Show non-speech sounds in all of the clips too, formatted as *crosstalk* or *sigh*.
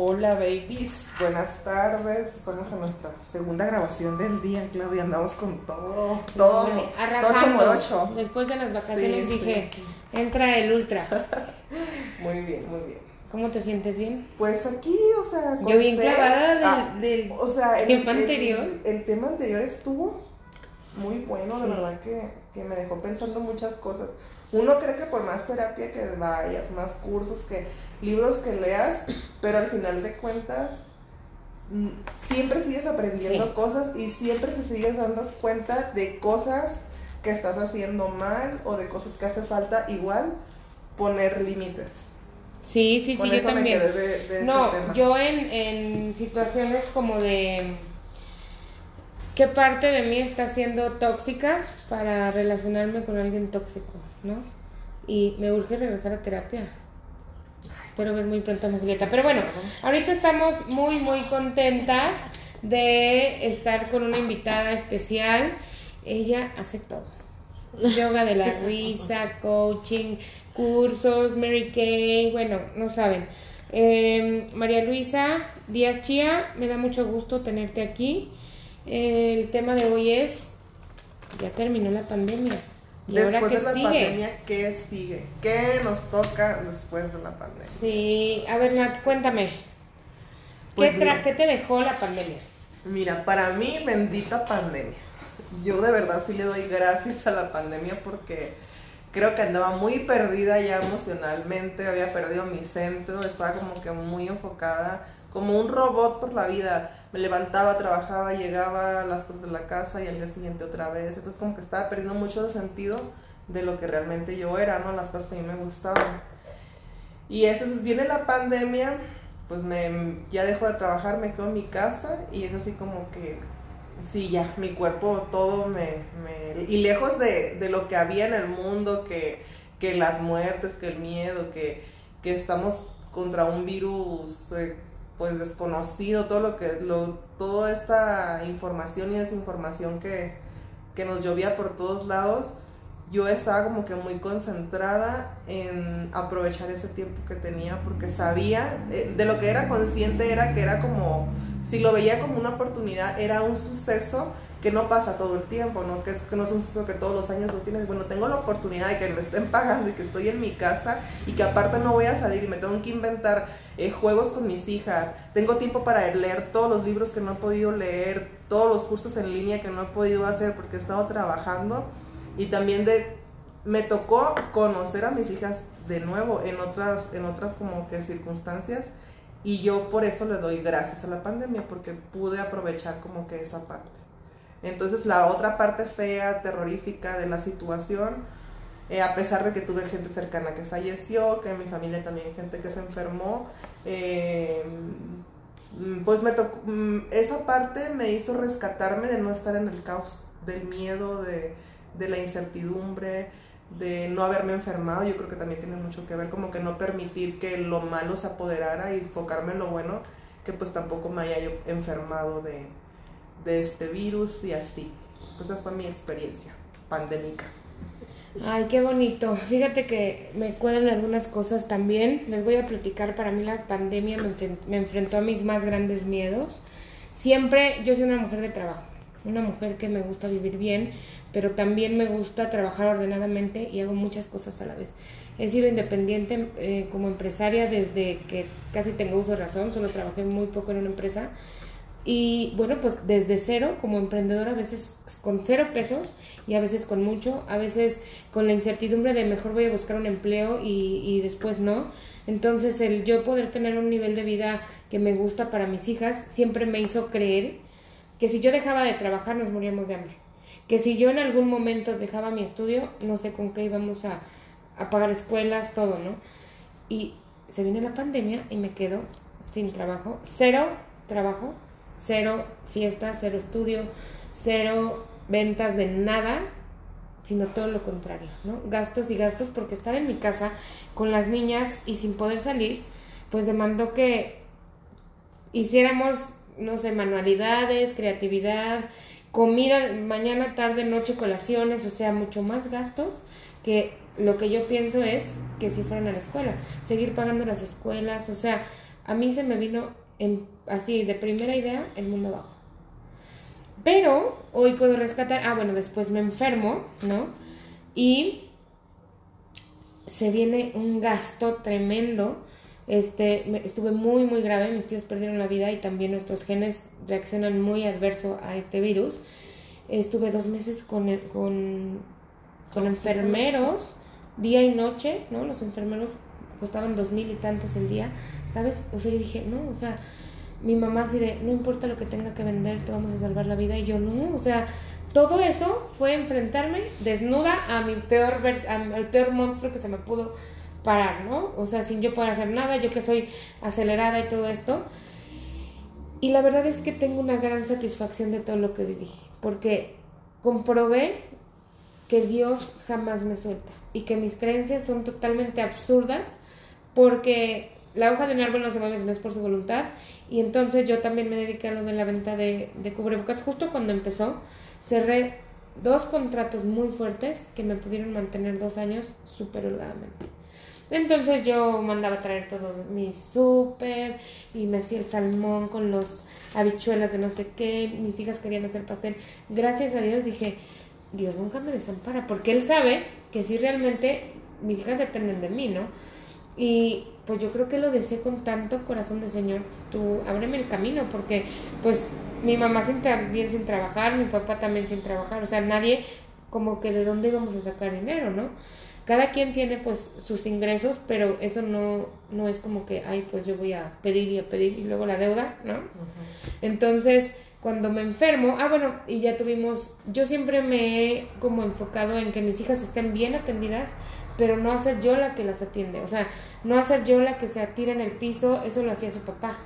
Hola babies, buenas tardes. Estamos en nuestra segunda grabación del día, Claudia. Andamos con todo, todo, morocho. Después de las vacaciones Sí, dije, sí. entra el ultra. *laughs* Muy bien, muy bien. ¿Cómo te sientes bien? Pues aquí, o sea, con Yo bien clavada del, Ah, del- o sea, el tema el- anterior. El, tema anterior estuvo muy bueno, de verdad que, que me dejó pensando muchas cosas. Uno cree que por más terapia que vayas, más cursos, que libros que leas, pero al final de cuentas mm, siempre sigues aprendiendo Sí. cosas y siempre te sigues dando cuenta de cosas que estás haciendo mal o de cosas que hace falta igual poner límites. Sí, sí, sí, Con yo eso me también. quedé de, de No, ese tema. yo en, en situaciones como de qué parte de mí está siendo tóxica para relacionarme con alguien tóxico, ¿no? Y me urge regresar a terapia. Espero ver muy pronto a mi Julieta. Pero bueno, ahorita estamos muy, muy contentas de estar con una invitada especial. Ella hace todo. Yoga de la *laughs* risa, coaching, cursos, Mary Kay, bueno, no saben. Eh, María Luisa Díaz Chía, me da mucho gusto tenerte aquí. El tema de hoy es, ya terminó la pandemia. ¿Y Después de la sigue? pandemia, ¿qué sigue? ¿Qué nos toca después de la pandemia? Sí, a ver, Nat, cuéntame. Pues ¿Qué, tra- mira. ¿Qué te dejó la pandemia? Mira, para mí, bendita pandemia. Yo de verdad sí le doy gracias a la pandemia porque creo que andaba muy perdida ya emocionalmente, había perdido mi centro, estaba como que muy enfocada, como un robot por la vida. Me levantaba, trabajaba, llegaba a las cosas de la casa y al día siguiente otra vez. Entonces como que estaba perdiendo mucho el sentido de lo que realmente yo era, ¿no? Las cosas que a mí me gustaban. Y eso, entonces viene la pandemia, pues me, ya dejo de trabajar, me quedo en mi casa y es así como que, sí, ya, mi cuerpo todo me... me- y lejos de, de lo que había en el mundo, que, que las muertes, que el miedo, que, que estamos contra un virus eh, pues desconocido, todo lo que, lo, toda esta información y desinformación que, que nos llovía por todos lados, yo estaba como que muy concentrada en aprovechar ese tiempo que tenía porque sabía, eh, de lo que era consciente era que era como, si lo veía como una oportunidad, era un suceso que no pasa todo el tiempo, ¿no? Que, es, que no es un suceso que todos los años lo tienes. Bueno, tengo la oportunidad de que me estén pagando y que estoy en mi casa y que aparte no voy a salir y me tengo que inventar eh, juegos con mis hijas. Tengo tiempo para leer todos los libros que no he podido leer, todos los cursos en línea que no he podido hacer porque he estado trabajando y también de me tocó conocer a mis hijas de nuevo en otras en otras como que circunstancias y yo por eso le doy gracias a la pandemia porque pude aprovechar como que esa parte. Entonces la otra parte fea, terrorífica de la situación, eh, a pesar de que tuve gente cercana que falleció, que en mi familia también hay gente que se enfermó, eh, pues me tocó, mm, esa parte me hizo rescatarme de no estar en el caos, del miedo, de, de la incertidumbre, de no haberme enfermado, yo creo que también tiene mucho que ver, como que no permitir que lo malo se apoderara y enfocarme en lo bueno, que pues tampoco me haya yo enfermado de, de este virus y así. Esa fue mi experiencia pandémica. Ay, qué bonito. Fíjate que me cuelan algunas cosas también. Les voy a platicar. Para mí la pandemia me, me enfrentó a mis más grandes miedos. Siempre yo soy una mujer de trabajo, una mujer que me gusta vivir bien, pero también me gusta trabajar ordenadamente y hago muchas cosas a la vez. He sido independiente eh, como empresaria desde que casi tengo uso de razón, solo trabajé muy poco en una empresa. Y bueno, pues desde cero, como emprendedora, a veces con cero pesos y a veces con mucho, a veces con la incertidumbre de mejor voy a buscar un empleo y, y después no. Entonces el yo poder tener un nivel de vida que me gusta para mis hijas siempre me hizo creer que si yo dejaba de trabajar nos moríamos de hambre. Que si yo en algún momento dejaba mi estudio, no sé con qué íbamos a, a pagar escuelas, todo, ¿no? Y se viene la pandemia y me quedo sin trabajo, cero trabajo, cero fiestas, cero estudio, cero ventas de nada, sino todo lo contrario, ¿no? Gastos y gastos porque estar en mi casa con las niñas y sin poder salir, pues demandó que hiciéramos, no sé, manualidades, creatividad, comida, mañana, tarde, noche, colaciones, o sea, mucho más gastos que lo que yo pienso es que si fueran a la escuela, seguir pagando las escuelas, o sea, a mí se me vino en, así de primera idea el mundo abajo. Pero hoy puedo rescatar, ah, bueno, después me enfermo, ¿no? Y se viene un gasto tremendo. Este, estuve muy, muy grave, mis tíos perdieron la vida y también nuestros genes reaccionan muy adverso a este virus. Estuve dos meses con, con, con enfermeros, día y noche, ¿no? Los enfermeros costaban dos mil y tantos el día, ¿sabes? O sea, yo dije, no, o sea, mi mamá así de, no importa lo que tenga que vender, te vamos a salvar la vida. Y yo, no, o sea, todo eso fue enfrentarme desnuda a mi peor, al peor monstruo que se me pudo parar, ¿no? O sea, sin yo poder hacer nada, yo que soy acelerada y todo esto. Y la verdad es que tengo una gran satisfacción de todo lo que viví, porque comprobé que Dios jamás me suelta y que mis creencias son totalmente absurdas porque la hoja de un árbol no se mueve si por su voluntad. Y entonces yo también me dediqué a lo de la venta de, de cubrebocas. Justo cuando empezó, cerré dos contratos muy fuertes que me pudieron mantener dos años súper holgadamente. Entonces yo mandaba a traer todo mi súper y me hacía el salmón con los habichuelas de no sé qué. Mis hijas querían hacer pastel. Gracias a Dios dije, Dios nunca me desampara, porque Él sabe que si realmente mis hijas dependen de mí, ¿no? Y pues yo creo que lo deseé con tanto corazón de Señor, tú ábreme el camino, porque pues mi mamá sin, bien sin trabajar, mi papá también sin trabajar, o sea, nadie como que de dónde íbamos a sacar dinero, ¿no? Cada quien tiene pues sus ingresos, pero eso no, no es como que, ay, pues yo voy a pedir y a pedir y luego la deuda, ¿no? Entonces, cuando me enfermo, ah, bueno, y ya tuvimos, yo siempre me he como enfocado en que mis hijas estén bien atendidas, pero no hacer yo la que las atiende, o sea, no hacer yo la que se atira en el piso, eso lo hacía su papá.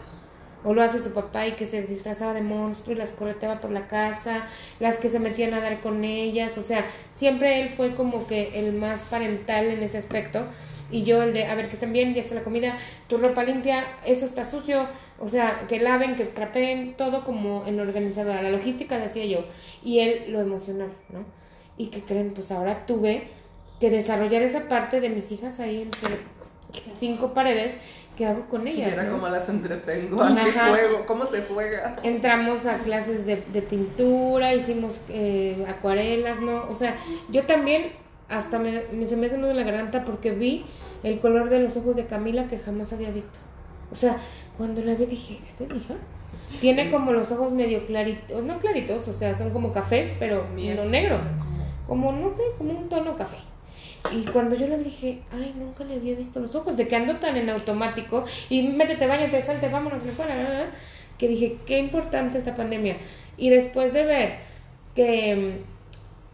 O lo hace su papá y que se disfrazaba de monstruo y las correteaba por la casa, las que se metían a dar con ellas, o sea, siempre él fue como que el más parental en ese aspecto. Y yo el de, a ver, que estén bien, ya está la comida, tu ropa limpia, eso está sucio, o sea, que laven, que trapeen, todo como en organizadora, la logística la hacía yo. Y él lo emocional, ¿no? Y que creen, pues ahora tuve que desarrollar esa parte de mis hijas ahí entre cinco paredes ¿qué hago con ellas? Y era como las entretengo, así juego, ¿cómo se juega? Entramos a clases de, de pintura, hicimos eh, acuarelas, ¿no? O sea, yo también hasta me, se me hace uno de la garganta porque vi el color de los ojos de Camila que jamás había visto. O sea, cuando la vi dije, ¿esta es hija? Tiene como los ojos medio claritos, no claritos, o sea, son como cafés, pero no negros. Como, no sé, como un tono café. Y cuando yo le dije, ay, nunca le había visto los ojos, de que ando tan en automático y métete, bañate, salte, vámonos a la escuela, que dije, qué importante esta pandemia. Y después de ver que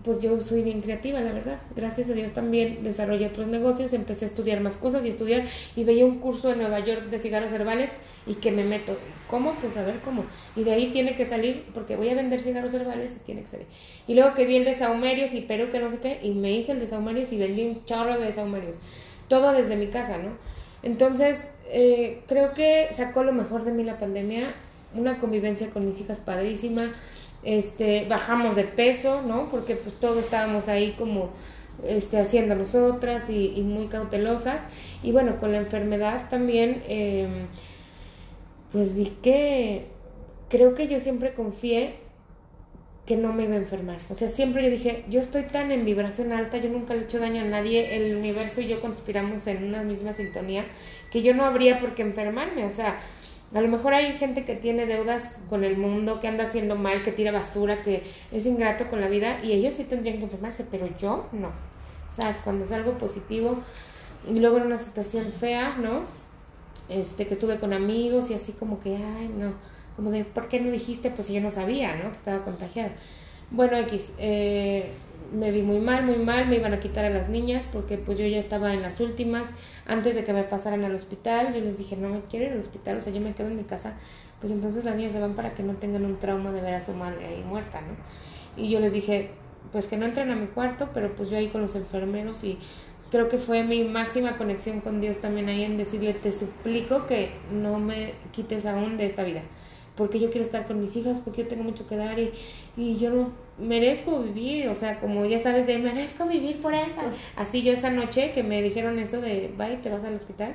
pues yo soy bien creativa, la verdad. Gracias a Dios también desarrollé otros negocios, empecé a estudiar más cosas y estudiar y veía un curso en Nueva York de cigarros herbales y que me meto. ¿Cómo? Pues a ver cómo. Y de ahí tiene que salir, porque voy a vender cigarros herbales y tiene que salir. Y luego que vi el de saumerios y Perú que no sé qué, y me hice el de saumerios y vendí un chorro de saumerios. Todo desde mi casa, ¿no? Entonces, eh, creo que sacó lo mejor de mí la pandemia, una convivencia con mis hijas padrísima este, bajamos de peso, ¿no? Porque pues todos estábamos ahí como este, haciendo nosotras y, y muy cautelosas. Y bueno, con la enfermedad también, em, pues vi que creo que yo siempre confié que no me iba a enfermar. O sea, siempre yo dije, yo estoy tan en vibración alta, yo nunca le he hecho daño a nadie, el universo y yo conspiramos en una misma sintonía, que yo no habría por qué enfermarme. O sea, a lo mejor hay gente que tiene deudas con el mundo, que anda haciendo mal, que tira basura, que es ingrato con la vida y ellos sí tendrían que enfermarse, pero yo no. ¿Sabes? Cuando es algo positivo y luego en una situación fea, ¿no? Este, que estuve con amigos y así como que, ay, no, como de, ¿por qué no dijiste? Pues yo no sabía, ¿no? Que estaba contagiada. Bueno, X, eh, me vi muy mal, muy mal, me iban a quitar a las niñas porque pues yo ya estaba en las últimas, antes de que me pasaran al hospital, yo les dije, no me quiero ir al hospital, o sea, yo me quedo en mi casa, pues entonces las niñas se van para que no tengan un trauma de ver a su madre ahí muerta, ¿no? Y yo les dije, pues que no entren a mi cuarto, pero pues yo ahí con los enfermeros y creo que fue mi máxima conexión con Dios también ahí en decirle, te suplico que no me quites aún de esta vida porque yo quiero estar con mis hijas, porque yo tengo mucho que dar y, y yo no merezco vivir, o sea, como ya sabes, de merezco vivir por esta. Así yo esa noche que me dijeron eso de, bye, te vas al hospital,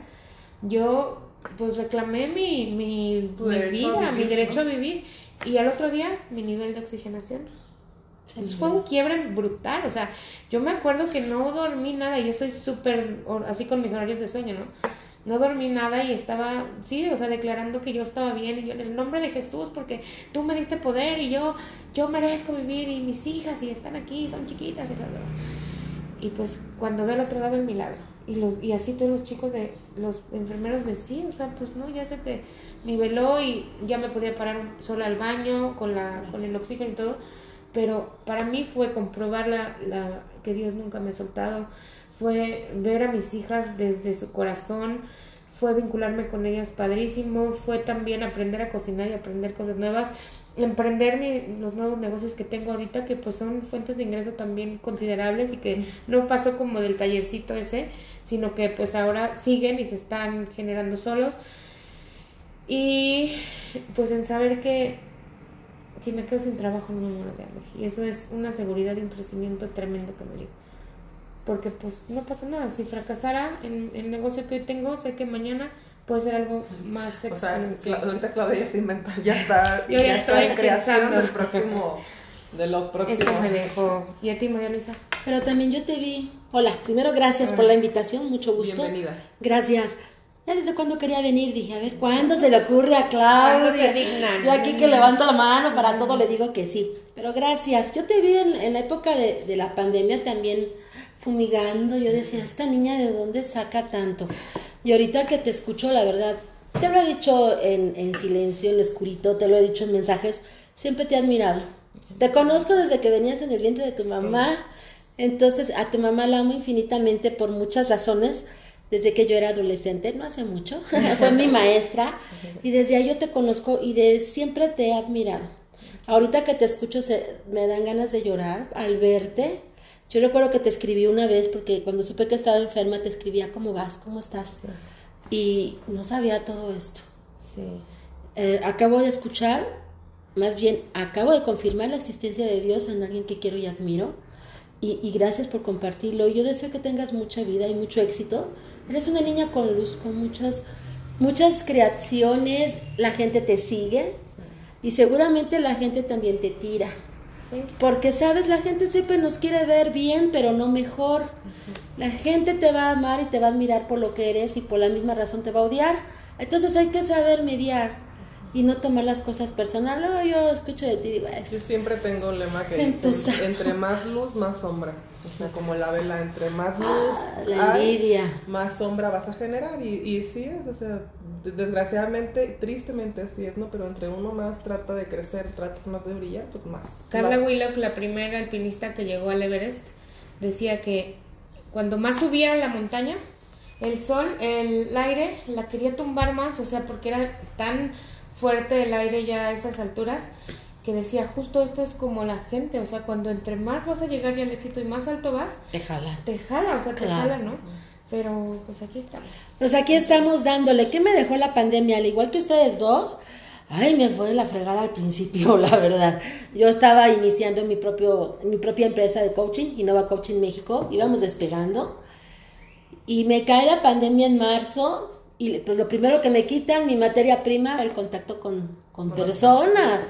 yo pues reclamé mi, mi, mi vida, mi vivir, derecho ¿no? a vivir. Y al otro día, mi nivel de oxigenación. Eso fue un quiebre brutal, o sea, yo me acuerdo que no dormí nada, yo soy súper, así con mis horarios de sueño, ¿no? No dormí nada y estaba, sí, o sea, declarando que yo estaba bien y yo en el nombre de Jesús, porque tú me diste poder y yo, yo merezco vivir y mis hijas y están aquí, son chiquitas y bla. Y pues cuando veo al otro lado el milagro, y, los, y así todos los chicos de, los enfermeros de sí, o sea, pues no, ya se te niveló y ya me podía parar sola al baño con, la, con el oxígeno y todo pero para mí fue comprobar la, la, que Dios nunca me ha soltado, fue ver a mis hijas desde su corazón, fue vincularme con ellas padrísimo, fue también aprender a cocinar y aprender cosas nuevas, emprender mi- los nuevos negocios que tengo ahorita, que pues son fuentes de ingreso también considerables y que no pasó como del tallercito ese, sino que pues ahora siguen y se están generando solos. Y pues en saber que si me quedo sin trabajo no me muero de hambre. Y eso es una seguridad y un crecimiento tremendo que me dio. Porque pues no pasa nada. Si fracasara en el negocio que hoy tengo, sé que mañana puede ser algo más O sea. Cla- ahorita Claudia ya está inventando, ya está, Yo ya ya está en creación pensando. del próximo, de lo próximo. Eso me dejó. ¿Y a ti, María Luisa? Pero también yo te vi. Hola, primero gracias por la invitación, mucho gusto. Bienvenida. Gracias. Ya desde cuando quería venir, dije, a ver, ¿cuándo se le ocurre a Claudia? ¿Cuándo se dignan? Yo aquí que levanto la mano, para todo le digo que sí. Pero gracias. Yo te vi en, en la época de, de la pandemia también fumigando. Yo decía, ¿esta niña de dónde saca tanto? Y ahorita que te escucho, la verdad, te lo he dicho en, en silencio, en lo oscurito, te lo he dicho en mensajes, siempre te he admirado. Te conozco desde que venías en el vientre de tu mamá. Entonces, a tu mamá la amo infinitamente por muchas razones. Desde que yo era adolescente, no hace mucho, *laughs* fue mi maestra y desde ahí yo te conozco y de siempre te he admirado. Ahorita que te escucho se- me dan ganas de llorar al verte. Yo recuerdo que te escribí una vez porque cuando supe que estaba enferma te escribía cómo vas, cómo estás. Y no sabía todo esto. Sí. Eh, acabo de escuchar, más bien acabo de confirmar la existencia de Dios en alguien que quiero y admiro. Y, y gracias por compartirlo. Yo deseo que tengas mucha vida y mucho éxito. Eres una niña con luz, con muchas, muchas creaciones. La gente te sigue y seguramente la gente también te tira. Sí. Porque, sabes, la gente siempre nos quiere ver bien, pero no mejor. La gente te va a amar y te va a admirar por lo que eres y por la misma razón te va a odiar. Entonces hay que saber mediar y no tomar las cosas personal. Luego yo escucho de ti y digo, "Ah, Yo siempre tengo un lema que dice, entre más luz, más sombra. O sea, como la vela, entre más luz Ah, la hay, envidia. más sombra vas a generar. Y, y sí es, o sea, de- desgraciadamente, tristemente así es, ¿no? Pero entre uno más trata de crecer, trata más de brillar, pues más. Carla más- Willock, la primera alpinista que llegó al Everest, decía que cuando más subía a la montaña, el sol, el aire la quería tumbar más, o sea, porque era tan fuerte el aire ya a esas alturas, que decía, justo esto es como la gente, o sea, cuando entre más vas a llegar ya al éxito y más alto vas, Te jalan. te jala, o sea, te Claro. jala, ¿no? Pero pues aquí estamos. Pues aquí estamos dándole. ¿Qué me dejó la pandemia? Al igual que ustedes dos, ay, me fue de la fregada al principio, *laughs* la verdad. Yo estaba iniciando mi, propio, mi propia empresa de coaching, Innova Coaching México, íbamos despegando. Y me cae la pandemia en marzo y pues lo primero que me quitan, mi materia prima, el contacto con, con personas.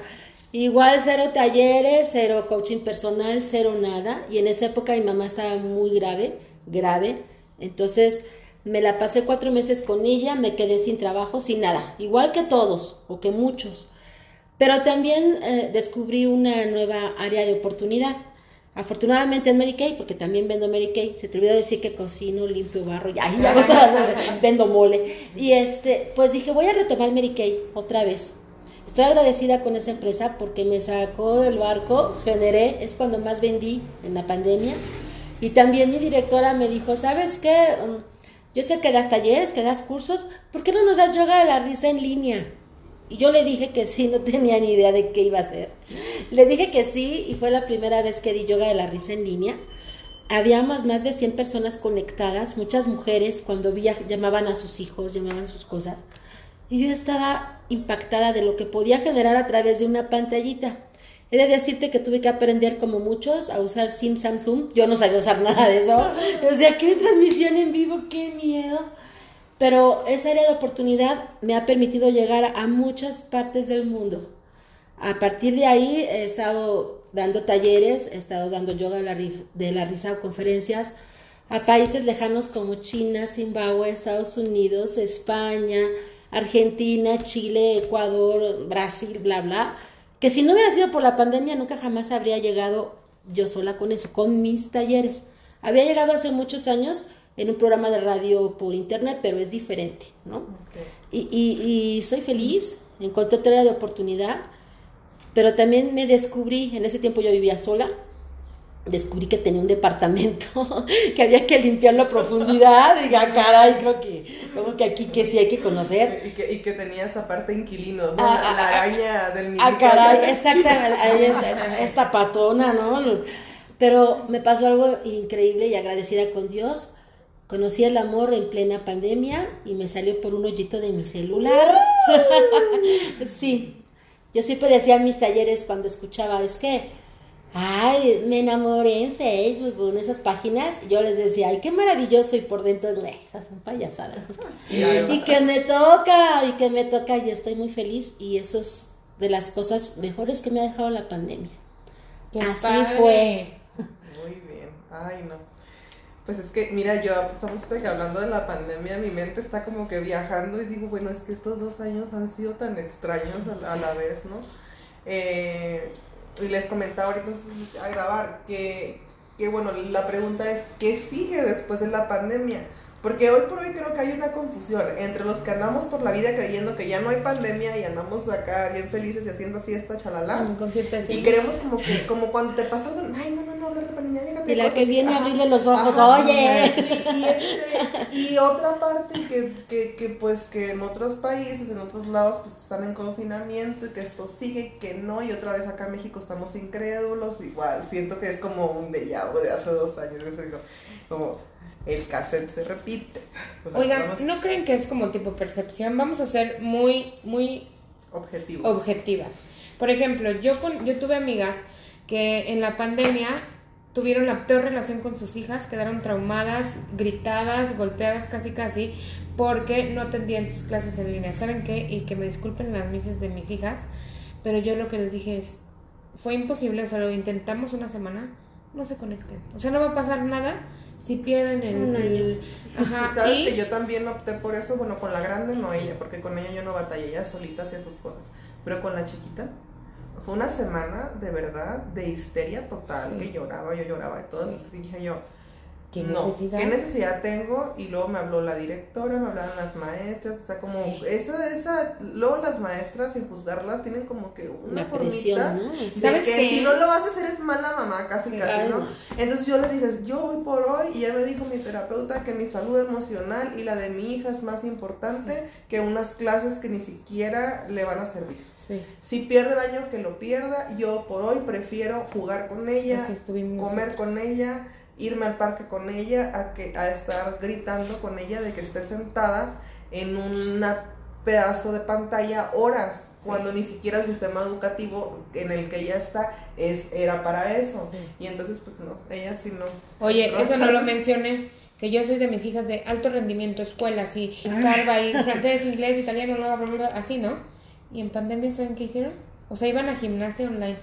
Igual cero talleres, cero coaching personal, cero nada. Y en esa época mi mamá estaba muy grave, grave. Entonces me la pasé cuatro meses con ella, me quedé sin trabajo, sin nada. Igual que todos, o que muchos. Pero también eh, descubrí una nueva área de oportunidad. Afortunadamente en Mary Kay, porque también vendo Mary Kay, se te olvidó decir que cocino, limpio, barro, ya, ya hago todas, *laughs* vendo mole. Y este, pues dije, voy a retomar Mary Kay otra vez. Estoy agradecida con esa empresa porque me sacó del barco, generé, es cuando más vendí en la pandemia. Y también mi directora me dijo, ¿sabes qué? Um, Yo sé que das talleres, que das cursos, ¿por qué no nos das yoga de la risa en línea? Y yo le dije que sí, no *laughs* tenía ni idea de qué iba a hacer. Le dije que sí y fue la primera vez que di yoga de la risa en línea. Habíamos más de 100 personas conectadas, muchas mujeres cuando vi, llamaban a sus hijos, llamaban sus cosas. Y yo estaba impactada de lo que podía generar a través de una pantallita. He de decirte que tuve que aprender como muchos a usar Sim Samsung. Yo no sabía usar nada de eso. *laughs* O sea, qué transmisión en vivo, qué miedo. Pero esa área de oportunidad me ha permitido llegar a muchas partes del mundo. A partir de ahí he estado dando talleres, he estado dando yoga de la, de la risa conferencias a países lejanos como China, Zimbabue, Estados Unidos, España, Argentina, Chile, Ecuador, Brasil, bla, bla, que si no hubiera sido por la pandemia nunca jamás habría llegado yo sola con eso, con mis talleres. Había llegado hace muchos años en un programa de radio por internet, pero es diferente, ¿no? Y, y, y, soy feliz, encontré otra de oportunidad, pero también me descubrí, en ese tiempo yo vivía sola, descubrí que tenía un departamento *laughs* que había que limpiarlo a profundidad. Diga, ah, caray, creo que, como que aquí que sí hay que conocer. Y que, y que tenías aparte inquilinos, ¿no? Ah, la, ah, araña del niño. Ah, caray, *laughs* exactamente, ahí está, esta patona, ¿no? Pero me pasó algo increíble y agradecida con Dios. Conocí el amor en plena pandemia y me salió por un hoyito de mi celular. *laughs* sí, yo siempre decía en mis talleres cuando escuchaba, es que ay, me enamoré en Facebook, en esas páginas, yo les decía, ay, qué maravilloso, y por dentro, esas son payasadas. y que me toca, y que me toca, y estoy muy feliz, y eso es de las cosas mejores que me ha dejado la pandemia. Así fue. Muy bien, ay, no. Pues es que, mira, yo estamos hablando de la pandemia, mi mente está como que viajando y digo, bueno, es que estos dos años han sido tan extraños a, a la vez, ¿no? Eh, y les comentaba ahorita a grabar que, que, bueno, la pregunta es, ¿qué sigue después de la pandemia? Porque hoy por hoy creo que hay una confusión entre los que andamos por la vida creyendo que ya no hay pandemia y andamos acá bien felices y haciendo fiesta, chalala. y queremos como que, como cuando te pasa algo, ay, no, no, Y la que viene a abrirle los ojos, oye. Y, *laughs* este, y, otra parte que, que, que, pues que en otros países, en otros lados, pues están en confinamiento y que esto sigue, que no, y otra vez acá en México estamos incrédulos, igual, siento que es como un déjà vu de hace dos años, como el cassette se repite. Oigan, ¿no creen que es como tipo percepción? Vamos a ser muy, muy objetivos. objetivas. Por ejemplo, yo, con, yo tuve amigas que en la pandemia tuvieron la peor relación con sus hijas, quedaron traumadas, gritadas, golpeadas casi casi, porque no atendían sus clases en línea. ¿Saben qué? Y que me disculpen las mises de mis hijas, pero yo lo que les dije es, fue imposible, o sea, lo intentamos una semana, no se conecten. O sea, no va a pasar nada si pierden el... Ajá, *laughs* ¿Sabes que yo también opté por eso? Bueno, con la grande no ella, porque con ella yo no batallé, ella solita hacía sus cosas. Pero con la chiquita, fue una semana de verdad de histeria total, que lloraba, yo lloraba y todo. dije yo, ¿Qué necesidad? ¿Qué necesidad tengo? Y luego me habló la directora, me hablaron las maestras, o sea, como esa, esa, luego las maestras, sin juzgarlas, tienen como que una formita ¿no? de que si no lo vas a hacer es mala mamá, casi casi, ¿no? Entonces yo le dije, yo hoy por hoy, y ya me dijo mi terapeuta que mi salud emocional y la de mi hija es más importante que unas clases que ni siquiera le van a servir. Sí. Si pierde el año, que lo pierda. Yo por hoy prefiero jugar con ella, comer con ella, irme al parque con ella, a, que, a estar gritando con ella de que esté sentada en un pedazo de pantalla horas, cuando ni siquiera el sistema educativo en el que ella está es, era para eso. Y entonces, pues no, ella sí no. Oye, eso no lo mencioné. Que yo soy de mis hijas de alto rendimiento, escuelas y carva *laughs* y francés, inglés, italiano, así, ¿no? Y en pandemia, ¿saben qué hicieron? O sea, iban a gimnasia online.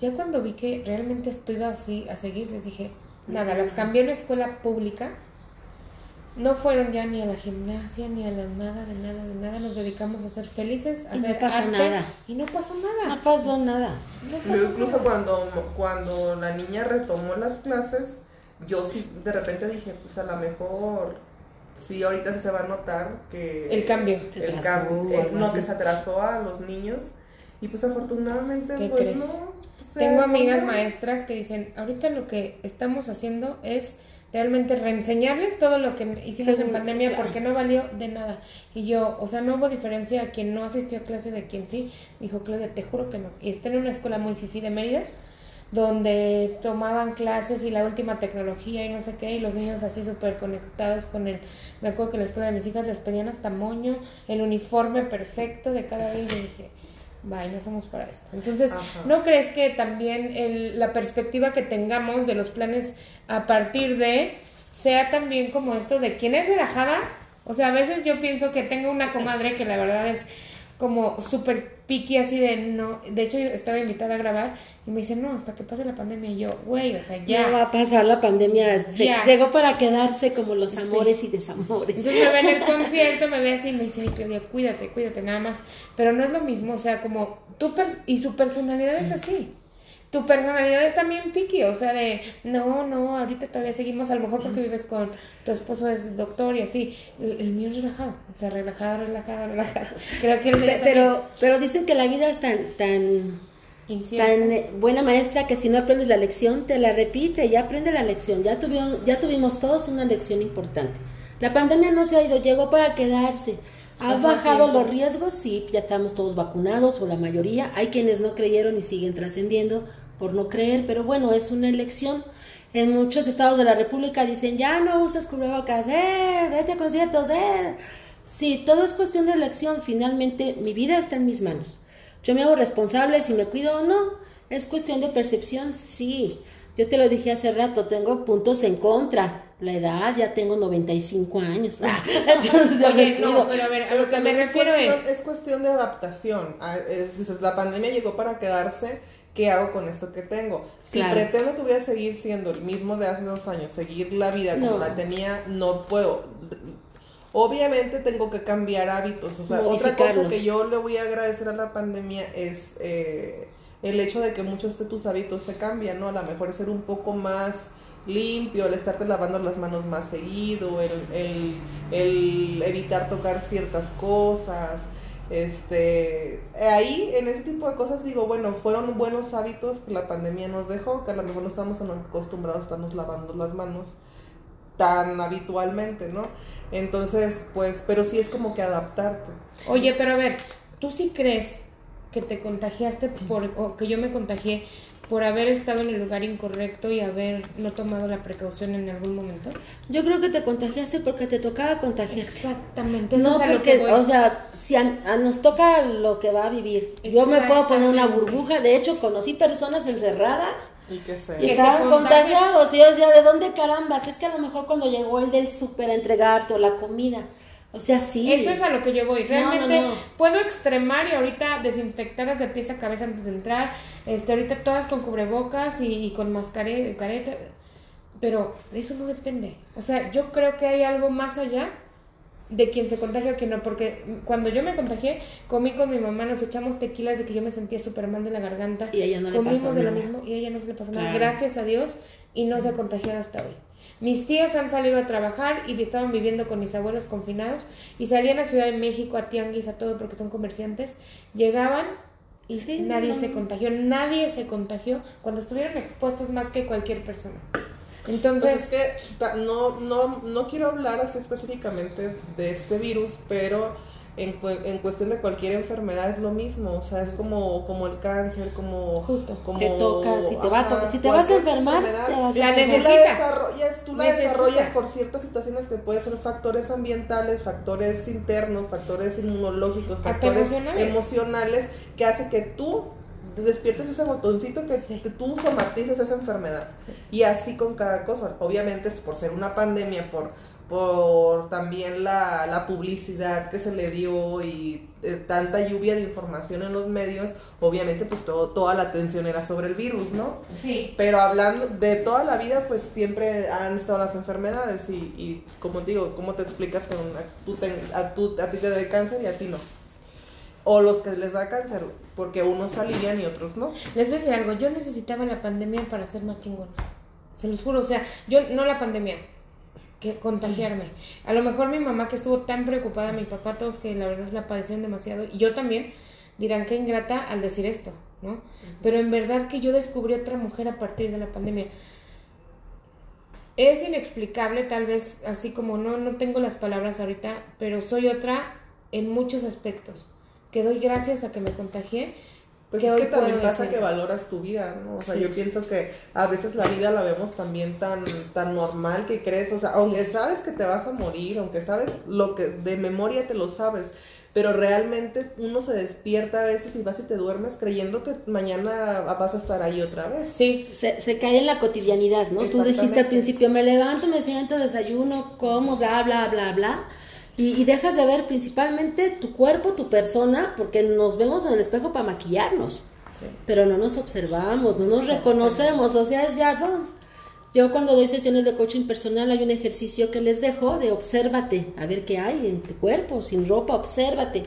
Ya cuando vi que realmente esto iba así a seguir, les dije, Nada, las cambié a una escuela pública. No fueron ya ni a la gimnasia, ni a la nada, de nada, de nada. Nos dedicamos a ser felices, a y hacer no pasó nada. Y no pasó nada. No pasó nada. incluso cuando cuando la niña retomó las clases, yo sí de repente dije, pues a lo mejor sí ahorita sí se va a notar que el cambio, el cambio, eh, no que se atrasó a los niños. Y pues afortunadamente pues no tengo amigas maestras que dicen, ahorita lo que estamos haciendo es realmente reenseñarles todo lo que hicimos en pandemia porque no valió de nada. Y yo, o sea, no hubo diferencia a quien no asistió a clase de quien sí. Me dijo, Claudia, te juro que no. Y está en una escuela muy fifi de Mérida donde tomaban clases y la última tecnología y no sé qué, y los niños así súper conectados con el... Me acuerdo que en la escuela de mis hijas les pedían hasta moño, el uniforme perfecto de cada día, y dije, Vaya, no somos para esto. Entonces, ¿no crees que también el, la perspectiva que tengamos de los planes a partir de sea también como esto de quién es relajada O sea, a veces yo pienso que tengo una comadre que la verdad es como súper piqui así de no. De hecho, yo estaba invitada a grabar y me dice, no, hasta que pase la pandemia. Y yo, güey, o sea, ya. No va a pasar la pandemia. se- llegó para quedarse como los amores y desamores. Entonces me ve en el *laughs* concierto, me ve así y me dice, "Ay, Claudia, cuídate, cuídate, nada más. Pero no es lo mismo, o sea, como tu pers- y su personalidad es así. Tu personalidad es también piqui, o sea, de no, no, ahorita todavía seguimos, a lo mejor porque vives con tu esposo es doctor y así. El, el mío es relajado, o sea, relajado, relajado, relajado. *laughs* Creo que el Pero, pero dicen que la vida es tan, tan, tan eh, buena maestra que si no aprendes la lección, te la repite, ya aprende la lección. Ya tuvimos, ya tuvimos todos una lección importante. La pandemia no se ha ido, llegó para quedarse. ¿Ha bajado los riesgos? Sí, ya estamos todos vacunados o la mayoría. Hay quienes no creyeron y siguen trascendiendo por no creer, pero bueno, es una elección. En muchos estados de la República dicen, ya no uses cubrebocas, eh, vete a conciertos, eh. Sí, todo es cuestión de elección. Finalmente, mi vida está en mis manos. Yo me hago responsable si me cuido o no. Es cuestión de percepción, sí. Yo te lo dije hace rato, tengo puntos en contra. La edad, ya tengo 95 años. *laughs* Entonces Oye, no, pero a ver, a Pero lo que me también es refiero cuestión, es... es cuestión de adaptación. Ah, es- dices, la pandemia llegó para quedarse. ¿Qué hago con esto que tengo? Si Claro. pretendo que voy a seguir siendo el mismo de hace dos años, seguir la vida como No. la tenía, no puedo. Obviamente tengo que cambiar hábitos. O sea, otra cosa que yo le voy a agradecer a la pandemia es eh, el hecho de que muchos de tus hábitos se cambian, ¿no? A lo mejor ser un poco más limpio, el estarte lavando las manos más seguido, el, el, el evitar tocar ciertas cosas. Este, ahí en ese tipo de cosas digo, bueno, fueron buenos hábitos que la pandemia nos dejó, que a lo mejor no estamos tan acostumbrados a estarnos lavando las manos tan habitualmente, ¿no? Entonces, pues, pero sí es como que adaptarte. Oye, pero a ver, ¿tú sí crees que te contagiaste por, o que yo me contagié por haber estado en el lugar incorrecto y haber no tomado la precaución en algún momento? Yo creo que te contagiaste porque te tocaba contagiarse. Exactamente. eso No, es a lo porque, que voy. o sea, si a, a nos toca lo que va a vivir. Yo me puedo poner una burbuja. De hecho, conocí personas encerradas Y que se... y Que estaban contagiados. Y yo decía, ¿de dónde carambas? Es que a lo mejor cuando llegó el del súper a entregarte o la comida. O sea, sí. Eso es a lo que yo voy. Realmente no, no. puedo extremar y ahorita desinfectarlas de pies a cabeza antes de entrar. Este, ahorita todas con cubrebocas y, y con mascareta, careta. Pero eso no depende. O sea, yo creo que hay algo más allá de quien se contagia o quien no. Porque cuando yo me contagié, comí con mi mamá, nos echamos tequilas de que yo me sentía súper mal de la garganta. Y a ella no le Comimos pasó de lo nada. mismo y a ella no se le pasó nada. Claro. Gracias a Dios. Y no se ha contagiado hasta hoy. Mis tíos han salido a trabajar y estaban viviendo con mis abuelos confinados y salían a Ciudad de México, a Tianguis, a todo porque son comerciantes. Llegaban y Sí, nadie no. se contagió. Nadie se contagió cuando estuvieron expuestos más que cualquier persona. Entonces, Pues es que no, no, no quiero hablar así específicamente de este virus, pero en, en cuestión de cualquier enfermedad es lo mismo, o sea, es como, como el cáncer, como... Justo. como Te toca, si te va a tocar- si te vas a enfermar, te vas a la necesitas. Desarrollas, tú la Necesitas. desarrollas por ciertas situaciones que pueden ser factores ambientales, factores internos, factores inmunológicos, factores emocionales. emocionales, que hace que tú despiertes ese botoncito que, Sí. que tú somatices esa enfermedad. Y así con cada cosa. Obviamente por ser una pandemia, por, por también la, la publicidad que se le dio y eh, tanta lluvia de información en los medios, obviamente pues todo, toda la atención era sobre el virus, ¿no? sí. Pero hablando de toda la vida, pues siempre han estado las enfermedades y, y como digo, ¿cómo te explicas que una- tú a, tú- a ti te da cáncer y a ti no? O los que les da cáncer, porque unos salían y otros no. Les voy a decir algo, yo necesitaba la pandemia para ser más chingona. Se los juro, o sea, yo no la pandemia, que contagiarme. A lo mejor mi mamá que estuvo tan preocupada, mi papá, todos que la verdad la padecían demasiado, y yo también, dirán que ingrata al decir esto, ¿no? Pero en verdad que yo descubrí otra mujer a partir de la pandemia. Es inexplicable, tal vez, así como no, no tengo las palabras ahorita, pero soy otra en muchos aspectos. Que doy gracias a que me contagié. Pues que es que también pasa decir. que valoras tu vida, ¿no? O sea, Sí. yo pienso que a veces la vida la vemos también tan, tan normal que crees, o sea, aunque sabes que te vas a morir, aunque sabes lo que de memoria te lo sabes, pero realmente uno se despierta a veces y vas y te duermes creyendo que mañana vas a estar ahí otra vez. Sí, Se, se cae en la cotidianidad, ¿no? Tú dijiste al principio, me levanto, me siento, desayuno, como, bla, bla, bla, bla. Y, y dejas de ver principalmente tu cuerpo, tu persona, porque nos vemos en el espejo para maquillarnos. Pero no nos observamos, no nos reconocemos, o sea, es ya, no. Yo cuando doy sesiones de coaching personal hay un ejercicio que les dejo de obsérvate, a ver qué hay en tu cuerpo, sin ropa, obsérvate.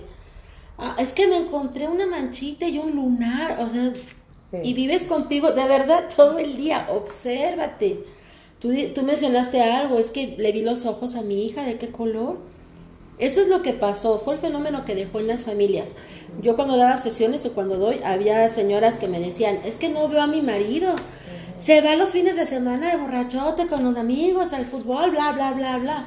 Ah, es que me encontré una manchita y un lunar, o sea, Sí. y vives contigo de verdad todo el día, obsérvate. Tú, tú mencionaste algo, es que le vi los ojos a mi hija, ¿de qué color? Eso es lo que pasó, fue el fenómeno que dejó en las familias. Yo cuando daba sesiones o cuando doy, había señoras que me decían, es que no veo a mi marido. Se va los fines de semana de borrachote con los amigos al fútbol, bla, bla, bla, bla.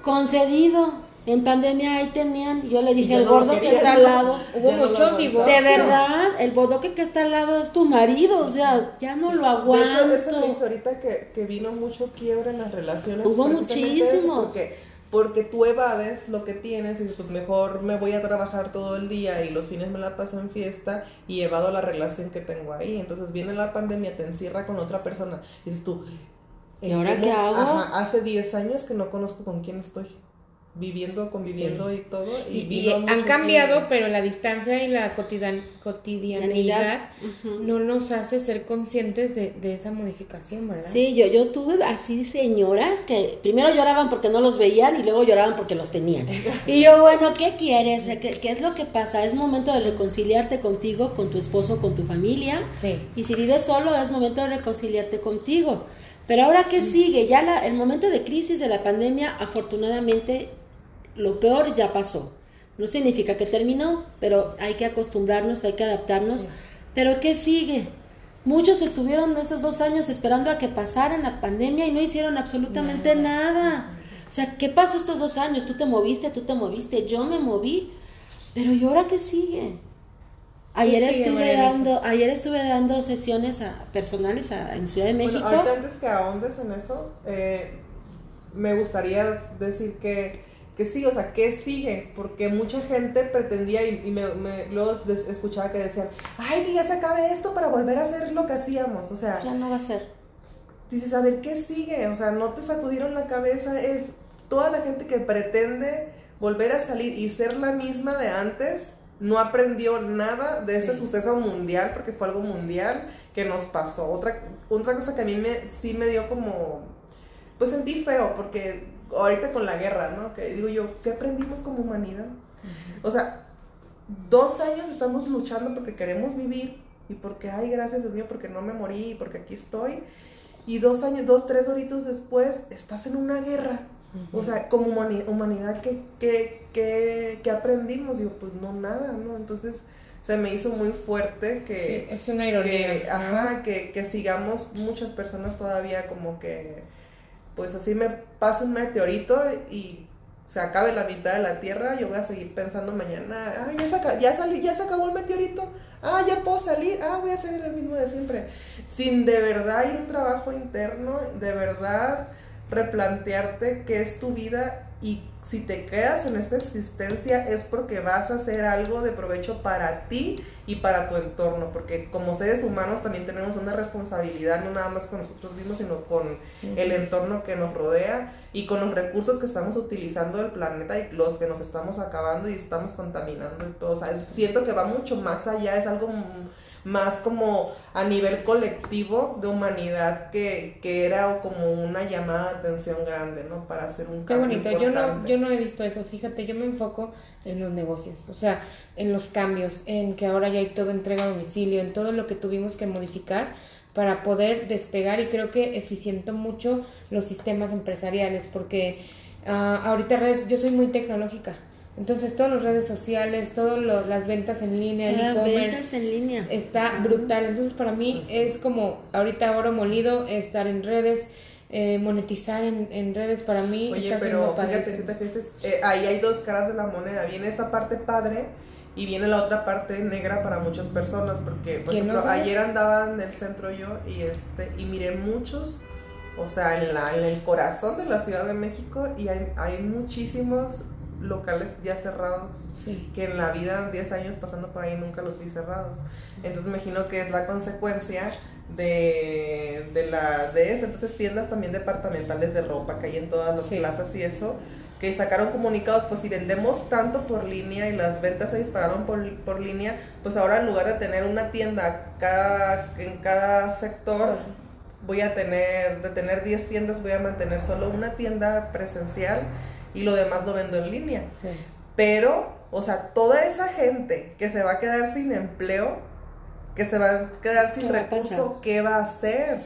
Concedido. En pandemia ahí tenían, yo le dije, yo el no gordo que está al lado. Hubo muchos divorcios. De verdad, el bodoque que está al lado es tu marido, o sea, ya no lo De hecho, aguanto. ahorita que, que vino mucho quiebre en las relaciones. Hubo muchísimos. Porque, porque tú evades lo que tienes y dices, pues mejor me voy a trabajar todo el día y los fines me la paso en fiesta y evado la relación que tengo ahí. Entonces viene la pandemia, te encierra con otra persona y dices tú, ¿Y ¿en ahora qué hago? Ajá, hace 10 años que no conozco con quién estoy. Viviendo, conviviendo y todo. Y, Y, han cambiado, pero la distancia y la cotidian- cotidianidad no nos hace ser conscientes de, de esa modificación, ¿verdad? Sí, yo, yo tuve así señoras que primero lloraban porque no los veían y luego lloraban porque los tenían. *laughs* Y yo, bueno, ¿qué quieres? ¿Qué, qué es lo que pasa? Es momento de reconciliarte contigo, con tu esposo, con tu familia. Sí. Y si vives solo, es momento de reconciliarte contigo. Pero ahora, ¿qué sigue? Ya la- el momento de crisis de la pandemia, afortunadamente, lo peor ya pasó. No significa que terminó, pero hay que acostumbrarnos, hay que adaptarnos. Sí. Pero ¿qué sigue? Muchos estuvieron esos dos años esperando a que pasara la pandemia y no hicieron absolutamente nada. O sea, ¿qué pasó estos dos años? Tú te moviste, tú te moviste, yo me moví. Pero ¿y ahora qué sigue? Ayer ¿Qué sigue, estuve dando, ayer estuve dando sesiones a, personales a- en Ciudad de México. Bueno, ahorita antes que ahondes en eso, eh, me gustaría decir que, que sí, o sea, que sigue, porque mucha gente pretendía y, y me, me- luego des- escuchaba que decían, ay, que ya se acabe esto para volver a hacer lo que hacíamos, o sea, ya no va a ser. dices, a ver, ¿qué sigue? O sea, no te sacudieron la cabeza, es toda la gente que pretende volver a salir y ser la misma de antes, no aprendió nada de este Sí. suceso mundial, porque fue algo mundial que nos pasó. Otra, otra cosa que a mí me, sí me dio como, pues sentí feo, porque ahorita con la guerra, ¿no? Que digo yo, ¿qué aprendimos como humanidad? O sea, dos años estamos luchando porque queremos vivir y porque, ay, gracias Dios mío, porque no me morí y porque aquí estoy. Y dos años, dos, tres horitos después, estás en una guerra. O sea, como humani- humanidad, ¿qué, qué, qué, qué aprendimos? Digo, pues no, nada, ¿no? Entonces se me hizo muy fuerte Sí, que, es una ironía. que, ajá, que, que sigamos muchas personas todavía como que, pues así me pasa un meteorito y se acabe la mitad de la Tierra, yo voy a seguir pensando mañana, ah, ya se, ya ya acabó el meteorito, ah, ya puedo salir, ah, voy a seguir el mismo de siempre. Sin de verdad ir un trabajo interno, de verdad replantearte qué es tu vida y si te quedas en esta existencia es porque vas a hacer algo de provecho para ti y para tu entorno, porque como seres humanos también tenemos una responsabilidad, no nada más con nosotros mismos, sino con el entorno que nos rodea y con los recursos que estamos utilizando del planeta y los que nos estamos acabando y estamos contaminando y todo. O sea, siento que va mucho más allá, es algo más como a nivel colectivo de humanidad que, que era como una llamada de atención grande, ¿no? Para hacer un Qué cambio bonito, yo no, importante. yo no he visto eso, fíjate, yo me enfoco en los negocios, o sea, en los cambios, en que ahora ya hay todo entrega a domicilio, en todo lo que tuvimos que modificar para poder despegar y creo que eficientó mucho los sistemas empresariales porque ah, ahorita redes, yo soy muy tecnológica, entonces todas las redes sociales, todas las ventas en línea, el Ah, e-commerce, ventas en línea. está brutal. Entonces, para mí es como ahorita oro molido, estar en redes, eh, monetizar en, en redes, para mí Oye, está pero siendo fíjate, eh, ahí hay dos caras de la moneda. Viene esa parte padre y viene la otra parte negra para muchas personas. Porque, por ¿Que no ejemplo, sabe? ayer andaba en el centro yo y este y miré muchos, o sea, en, la, en el corazón de la Ciudad de México y hay, hay muchísimos locales ya cerrados Sí. que en la vida, 10 años pasando por ahí, nunca los vi cerrados. Entonces me imagino que es la consecuencia de, de, la, de eso. Entonces tiendas también departamentales de ropa que hay en todas las Sí. plazas y eso, que sacaron comunicados, pues si vendemos tanto por línea y las ventas se dispararon por, por línea, pues ahora en lugar de tener una tienda cada, en cada sector, voy a tener, de tener 10 tiendas, voy a mantener solo una tienda presencial y lo demás lo vendo en línea. Sí. Pero, o sea, toda esa gente que se va a quedar sin empleo, que se va a quedar sin ¿Qué va a recurso? ¿qué va a hacer?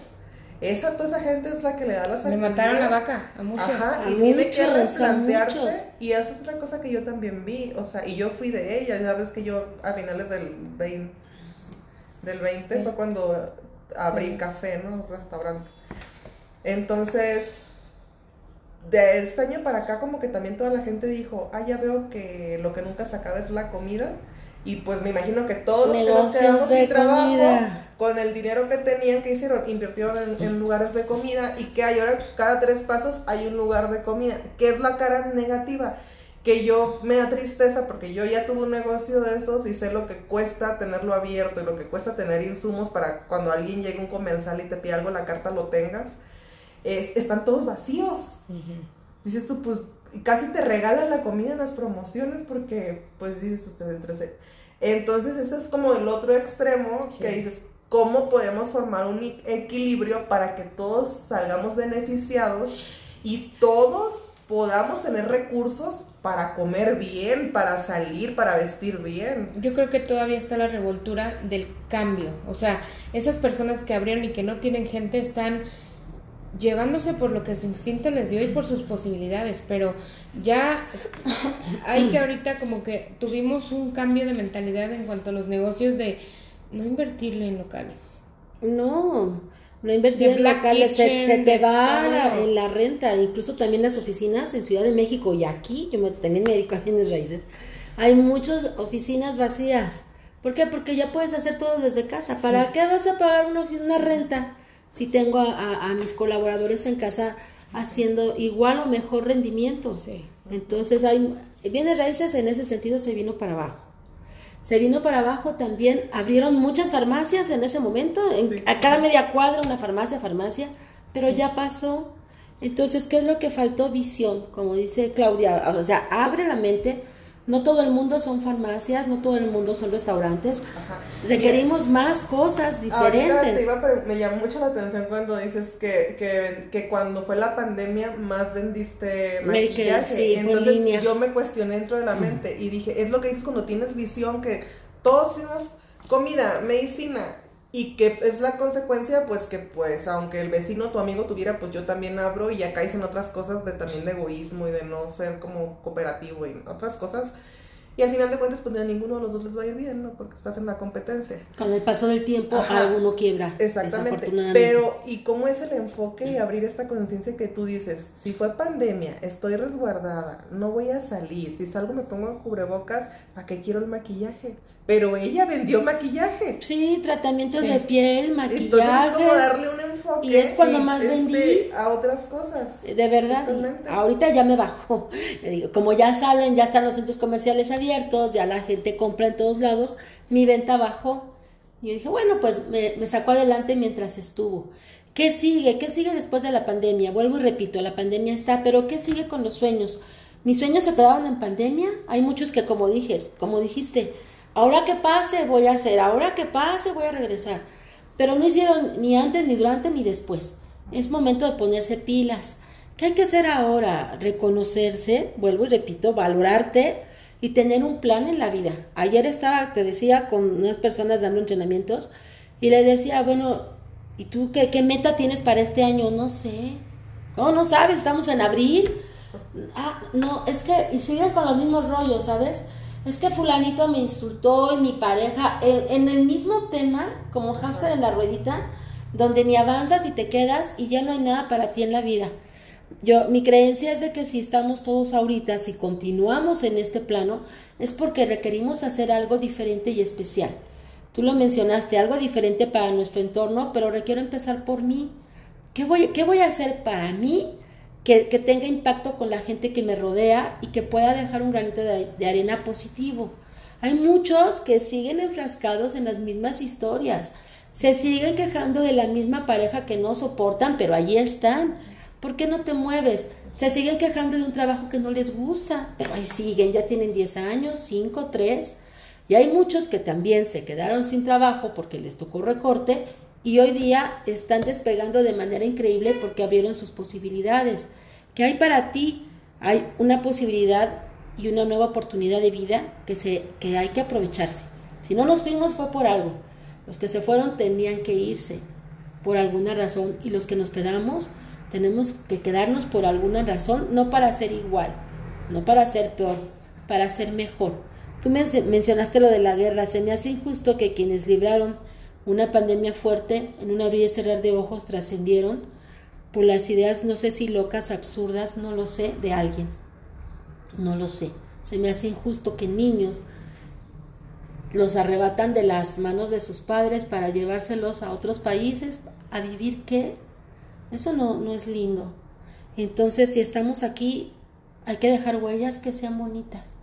Esa, toda esa gente es la que le da la Le salida. mataron la vaca a muchos. Ajá, A y tiene que replantearse. Y eso es otra cosa que yo también vi. O sea, y yo fui de ella. Ya ves que yo a finales del 20, del 20 Sí. fue cuando abrí Sí. café, ¿no? Restaurante. Entonces, de este año para acá, como que también toda la gente dijo: Ah, ya veo que lo que nunca se acaba es la comida. Y pues me imagino que todos los que nos Negocios quedamos sin trabajo, comida. con el dinero que tenían, que hicieron? Invirtieron en, en lugares de comida y que hay ahora cada tres pasos hay un lugar de comida, que es la cara negativa, que yo me da tristeza porque yo ya tuve un negocio de esos y sé lo que cuesta tenerlo abierto y lo que cuesta tener insumos para cuando alguien llegue un comensal y te pide algo, la carta lo tengas. Es- están todos vacíos. Dices tú, pues casi te regalan la comida en las promociones porque, pues dices tú, se entre Entonces, este es como el otro extremo que dices, ¿cómo podemos formar un e- equilibrio para que todos salgamos beneficiados y todos podamos tener recursos para comer bien, para salir, para vestir bien? Yo creo que todavía está la revoltura del cambio. O sea, esas personas que abrieron y que no tienen gente están llevándose por lo que su instinto les dio y por sus posibilidades, pero ya hay que ahorita como que tuvimos un cambio de mentalidad en cuanto a los negocios de no invertirle en locales. No, no invertir De en locales, se, Kitchen, se te de va la- en la renta, incluso también las oficinas en Ciudad de México y aquí, yo me- también me dedico a bienes raíces, hay muchas oficinas vacías. ¿Por qué? Porque ya puedes hacer todo desde casa. ¿Para qué vas a pagar una, una renta si tengo a, a- a mis colaboradores en casa haciendo igual o mejor rendimiento? Sí. Entonces, hay bienes raíces en ese sentido se vino para abajo. Se vino para abajo también, abrieron muchas farmacias en ese momento, en- Sí. a cada media cuadra una farmacia, farmacia, pero ya pasó. Entonces, ¿qué es lo que faltó? Visión, como dice Claudia, o sea, abre la mente. No todo el mundo son farmacias, no todo el mundo son restaurantes. Ajá. Requerimos más cosas diferentes. iba me llamó mucho la atención cuando dices que, que, que cuando fue la pandemia más vendiste maquillaje. sí, Entonces línea. yo me cuestioné dentro de la mente y dije, es lo que dices cuando tienes visión, que todos tenemos comida, medicina y que es la consecuencia pues que pues aunque el vecino, tu amigo tuviera, pues yo también abro y caes en otras cosas de también de egoísmo y de no ser como cooperativo y otras cosas. Y al final de cuentas, pues a ninguno de los dos les va a ir bien, ¿no? Porque estás en la competencia. Con el paso del tiempo, Ajá. alguno quiebra. Exactamente. Pero, ¿y cómo es el enfoque y abrir esta conciencia que tú dices? Si fue pandemia, estoy resguardada, no voy a salir. Si salgo, me pongo en cubrebocas, ¿para qué quiero el maquillaje? Pero ella vendió maquillaje. Sí, tratamientos Sí. de piel, Entonces, maquillaje. es como darle un enfoque. Y es cuando más este, vendí. A otras cosas. De verdad, ahorita ya me bajó. *laughs* Como ya salen, ya están los centros comerciales abiertos, ya la gente compra en todos lados, mi venta bajó. Y yo dije, bueno, pues me, me sacó adelante mientras estuvo. ¿Qué sigue? ¿Qué sigue después de la pandemia? Vuelvo y repito, la pandemia está, pero ¿qué sigue con los sueños? ¿Mis sueños se quedaron en pandemia? Hay muchos que como dijes, como dijiste, ahora que pase voy a hacer, ahora que pase voy a regresar. Pero no hicieron ni antes, ni durante, ni después. Es momento de ponerse pilas. ¿Qué hay que hacer ahora? Reconocerse, vuelvo y repito, valorarte y tener un plan en la vida. Ayer estaba, te decía, con unas personas dando entrenamientos y le decía, bueno, ¿y tú qué, qué meta tienes para este año? No sé. ¿Cómo no sabes? Estamos en abril. Ah, no, es que, y siguen con los mismos rollos, ¿sabes? Es que fulanito me insultó y mi pareja, en, el mismo tema, como hámster en la ruedita, donde ni avanzas y te quedas y ya no hay nada para ti en la vida. Yo, mi creencia es de que si estamos todos ahorita, si continuamos en este plano, es porque requerimos hacer algo diferente y especial. Tú lo mencionaste, algo diferente para nuestro entorno, pero requiero empezar por mí. ¿Qué voy, qué voy a hacer para mí que, tenga impacto con la gente que me rodea y que pueda dejar un granito de, de arena positivo? Hay muchos que siguen enfrascados en las mismas historias, se siguen quejando de la misma pareja que no soportan, pero allí están. ¿Por qué no te mueves? Se siguen quejando de un trabajo que no les gusta, pero ahí siguen, ya tienen 10 años, 5, 3. Y hay muchos que también se quedaron sin trabajo porque les tocó recorte y hoy día están despegando de manera increíble porque abrieron sus posibilidades. ¿Qué hay para ti? Hay una posibilidad y una nueva oportunidad de vida que, se, que hay que aprovecharse. Si no nos fuimos fue por algo. Los que se fueron tenían que irse por alguna razón y los que nos quedamos tenemos que quedarnos por alguna razón, no para ser igual, no para ser peor, para ser mejor. Tú mencionaste lo de la guerra, se me hace injusto que quienes libraron una pandemia fuerte en un abrir y cerrar de ojos trascendieron por las ideas, no sé si locas, absurdas, no lo sé, de alguien. No lo sé. Se me hace injusto que niños los arrebatan de las manos de sus padres para llevárselos a otros países a vivir qué. Eso no, no es lindo. Entonces, si estamos aquí, hay que dejar huellas que sean bonitas.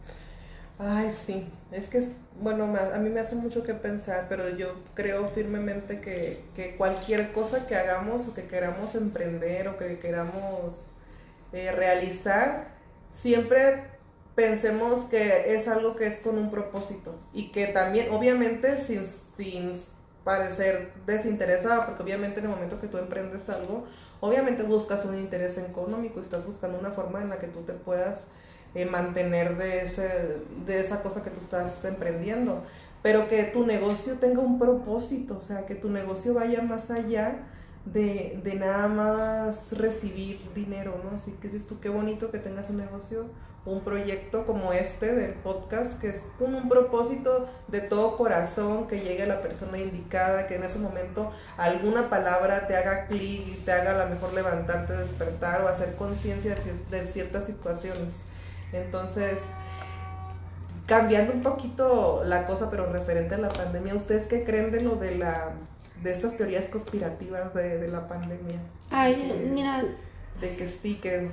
Ay, sí. Es que, bueno, a mí me hace mucho que pensar, pero yo creo firmemente que, que cualquier cosa que hagamos o que queramos emprender o que queramos eh, realizar, siempre pensemos que es algo que es con un propósito y que también, obviamente, sin, sin parecer desinteresado, porque obviamente en el momento que tú emprendes algo, obviamente buscas un interés económico, estás buscando una forma en la que tú te puedas eh, mantener de, ese, de esa cosa que tú estás emprendiendo, pero que tu negocio tenga un propósito, o sea, que tu negocio vaya más allá de, de nada más recibir dinero, ¿no? Así que dices tú, qué bonito que tengas un negocio un proyecto como este del podcast, que es con un propósito de todo corazón, que llegue a la persona indicada, que en ese momento alguna palabra te haga clic y te haga a lo mejor levantarte, despertar o hacer conciencia de, ciertas situaciones. Entonces, cambiando un poquito la cosa, pero referente a la pandemia, ¿ustedes qué creen de lo de la de estas teorías conspirativas de, de la pandemia? Ay, mira, de que sí, que,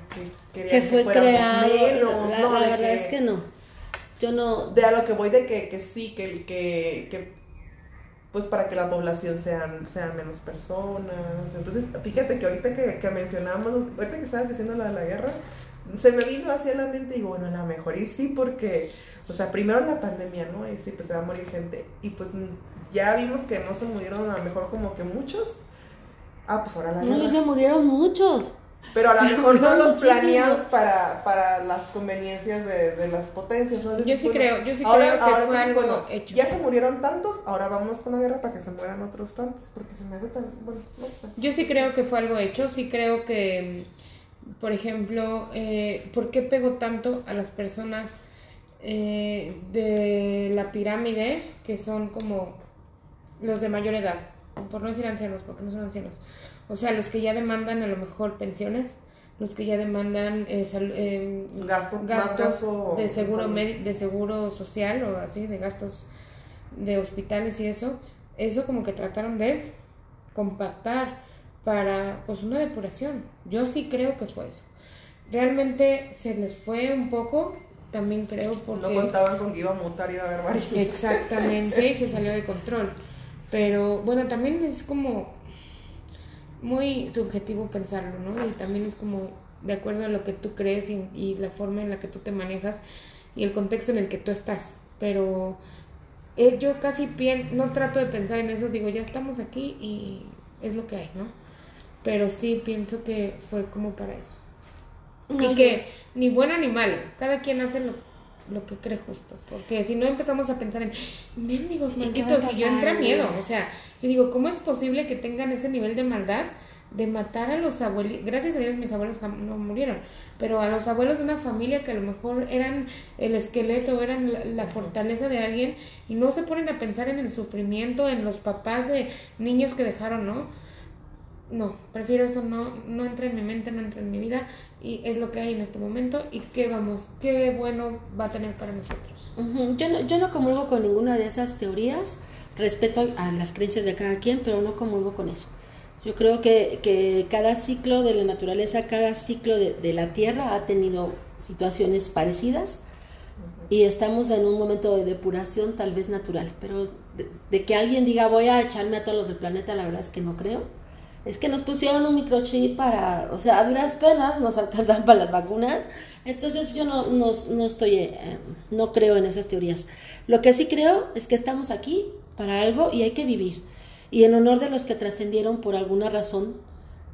que, que fue creado. la, no, la verdad es que no. Yo no. De a lo que voy de que, que sí, que, que, que pues para que la población sean, sean menos personas. Entonces, fíjate que ahorita que, que mencionamos, ahorita que estabas diciendo la de la guerra, se me vino hacia la mente y digo, bueno, a lo mejor y sí, porque, o sea, primero la pandemia, ¿no? Y sí, pues se va a morir gente. Y pues ya vimos que no se murieron a lo mejor como que muchos. Ah, pues ahora la guerra. No, se murieron muchos. Pero a lo mejor no los planeados para, para las conveniencias de, de las potencias. yo sí creo, yo sí creo que fue algo hecho. Ya se murieron tantos, ahora vamos con la guerra para que se mueran otros tantos, porque se me hace tan, bueno, no sé. Yo sí creo que fue algo hecho, sí creo que, por ejemplo, eh, ¿por qué pegó tanto a las personas eh, de la pirámide, que son como los de mayor edad? Por no decir ancianos, porque no son ancianos. O sea, los que ya demandan a lo mejor pensiones, los que ya demandan eh, eh gastos de seguro de seguro social o así, de gastos de hospitales y eso, eso como que trataron de compactar para pues una depuración. Yo sí creo que fue eso. Realmente se les fue un poco, también creo porque... No contaban con que iba a mutar y iba a haber varios. Exactamente, y se salió de control. Pero bueno, también es como muy subjetivo pensarlo, ¿no? Y también es como de acuerdo a lo que tú crees y, la forma en la que tú te manejas y el contexto en el que tú estás. Pero eh, yo casi no trato de pensar en eso, digo, ya estamos aquí y es lo que hay, ¿no? Pero sí pienso que fue como para eso. y que ni bueno ni malo, cada quien hace lo, lo que cree justo. Porque si no empezamos a pensar en mendigos malditos, y yo entra miedo. O sea, yo digo, ¿cómo es posible que tengan ese nivel de maldad de matar a los abuelos? Gracias a Dios mis abuelos no murieron, pero a los abuelos de una familia que a lo mejor eran el esqueleto, eran la, la fortaleza de alguien y no se ponen a pensar en el sufrimiento, en los papás de niños que dejaron, ¿no? No, prefiero eso, no, no entra en mi mente, no entra en mi vida y es lo que hay en este momento y qué vamos, qué bueno va a tener para nosotros. yo, no, yo no comulgo con ninguna de esas teorías, respeto a las creencias de cada quien, pero no comulgo con eso. Yo creo que, que cada ciclo de la naturaleza, cada ciclo de, la Tierra ha tenido situaciones parecidas y estamos en un momento de depuración tal vez natural, pero de, de, que alguien diga voy a echarme a todos los del planeta, la verdad es que no creo es que nos pusieron un microchip para, o sea, a duras penas nos alcanzan para las vacunas. Entonces yo no, no, no estoy, eh, no creo en esas teorías. Lo que sí creo es que estamos aquí para algo y hay que vivir. Y en honor de los que trascendieron por alguna razón,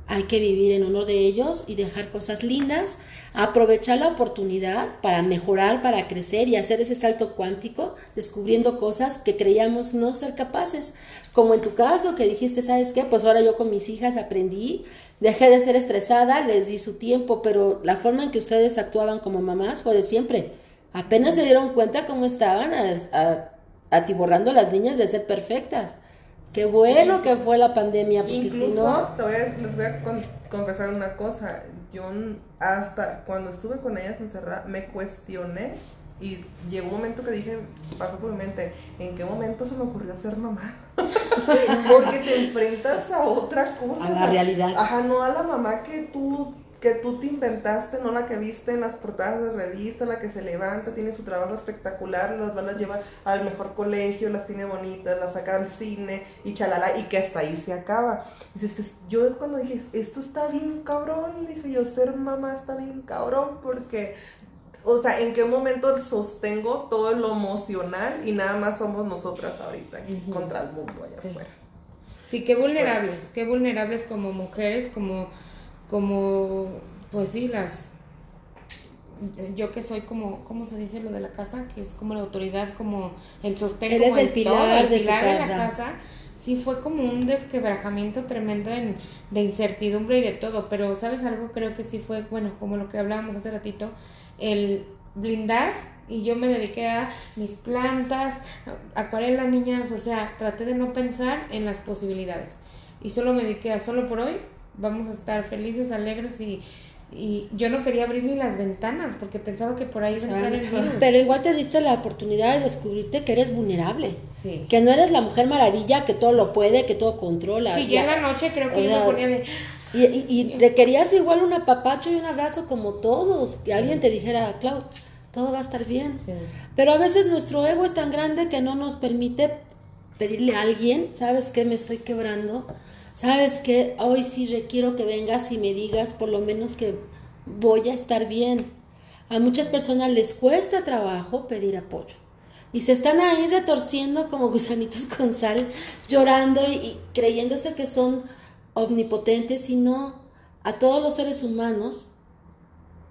hay que vivir en honor de ellos y dejar cosas lindas, aprovechar la oportunidad para mejorar, para crecer y hacer ese salto cuántico, descubriendo cosas que creíamos no ser capaces. Como en tu caso, que dijiste, ¿sabes qué? Pues ahora yo con mis hijas aprendí, dejé de ser estresada, les di su tiempo, pero la forma en que ustedes actuaban como mamás fue de siempre. Apenas se dieron cuenta cómo estaban atiborrando a las niñas de ser perfectas. Qué bueno que fue la pandemia, porque si no... les voy a confesar una cosa. Yo hasta cuando estuve con ellas encerrada me cuestioné y llegó un momento que dije, pasó por mi mente, ¿en qué momento se me ocurrió ser mamá? *laughs* porque te enfrentas a otra cosa. A la realidad. Ajá, no a la mamá que tú que tú te inventaste, no la que viste en las portadas de revista, la que se levanta, tiene su trabajo espectacular, las va, las lleva al mejor colegio, las tiene bonitas, las saca al cine y chalala, y que hasta ahí se acaba. Dices, yo cuando dije, esto está bien cabrón, dije yo, ser mamá está bien cabrón, porque, o sea, ¿en qué momento sostengo todo lo emocional y nada más somos nosotras ahorita contra el mundo allá afuera? Sí, qué vulnerables, qué vulnerables como mujeres, como como, pues sí, las, yo que soy como, ¿cómo se dice lo de la casa? Que es como la autoridad, como el sostén. Eres como el, pilar, de, pilar de la casa. Sí fue como un desquebrajamiento tremendo en, de incertidumbre y de todo, pero ¿sabes algo? Creo que sí fue, bueno, como lo que hablábamos hace ratito, el blindar y yo me dediqué a mis plantas, acuarela niñas, o sea, traté de no pensar en las posibilidades y solo me dediqué a solo por hoy vamos a estar felices, alegres y, y yo no quería abrir ni las ventanas porque pensaba que por ahí iba a entrar el virus. Pero igual te diste la oportunidad de descubrirte que eres vulnerable. Que no eres la mujer maravilla que todo lo puede, que todo controla. Sí, ya, en la noche creo que yo me ponía de... Y, y, y requerías igual un apapacho y un abrazo como todos. Que alguien te dijera, Clau, todo va a estar bien. Pero a veces nuestro ego es tan grande que no nos permite pedirle a alguien, ¿sabes qué? Me estoy quebrando sabes que hoy sí requiero que vengas y me digas por lo menos que voy a estar bien. A muchas personas les cuesta trabajo pedir apoyo y se están ahí retorciendo como *laughs* gusanitos con sal, llorando y, creyéndose que son omnipotentes y no. A todos los seres humanos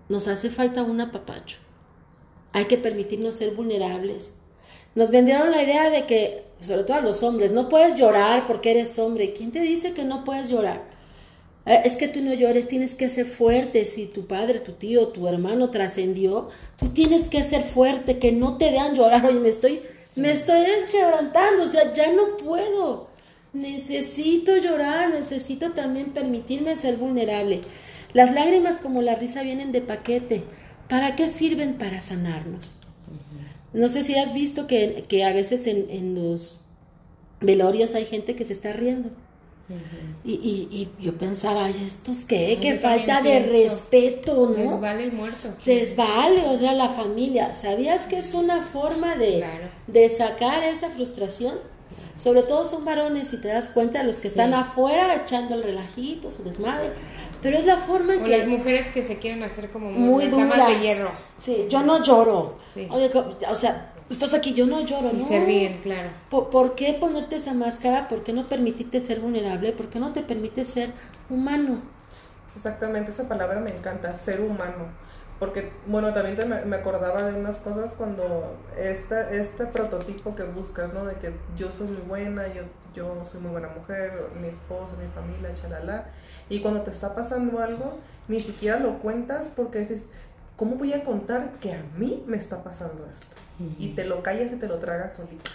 nos hace falta un apapacho. Hay que permitirnos ser vulnerables. Nos vendieron la idea de que sobre todo a los hombres, no puedes llorar porque eres hombre. ¿Quién te dice que no puedes llorar? Eh, es que tú no llores, tienes que ser fuerte. Si tu padre, tu tío, tu hermano trascendió, tú tienes que ser fuerte, que no te vean llorar. Oye, me estoy, me estoy quebrantando, o sea, ya no puedo. Necesito llorar, necesito también permitirme ser vulnerable. Las lágrimas como la risa vienen de paquete. ¿Para qué sirven? Para sanarnos. No sé si has visto que, que a veces en, en, los velorios hay gente que se está riendo. y, y, y, yo pensaba, ¿y estos qué? qué falta de respeto, ¿no? Les vale el muerto. Les vale, o sea, la familia. ¿Sabías que es una forma de, de sacar esa frustración? Sobre todo son varones, si te das cuenta, los que están afuera echando el relajito, su desmadre. Pero es la forma en o que... las mujeres que se quieren hacer como muy, muy duras. de hierro. Sí, yo no lloro. Oye, o sea, estás aquí, yo no lloro, y se ríen, claro. ¿Por, qué ponerte esa máscara? ¿Por qué no permitirte ser vulnerable? ¿Por qué no te permite ser humano? Exactamente, esa palabra me encanta, ser humano. Porque, bueno, también me, me, acordaba de unas cosas cuando esta, este prototipo que buscas, ¿no? De que yo soy muy buena, yo, yo soy muy buena mujer, mi esposa, mi familia, chalala y cuando te está pasando algo, ni siquiera lo cuentas porque dices, ¿cómo voy a contar que a mí me está pasando esto? Y te lo callas y te lo tragas solito.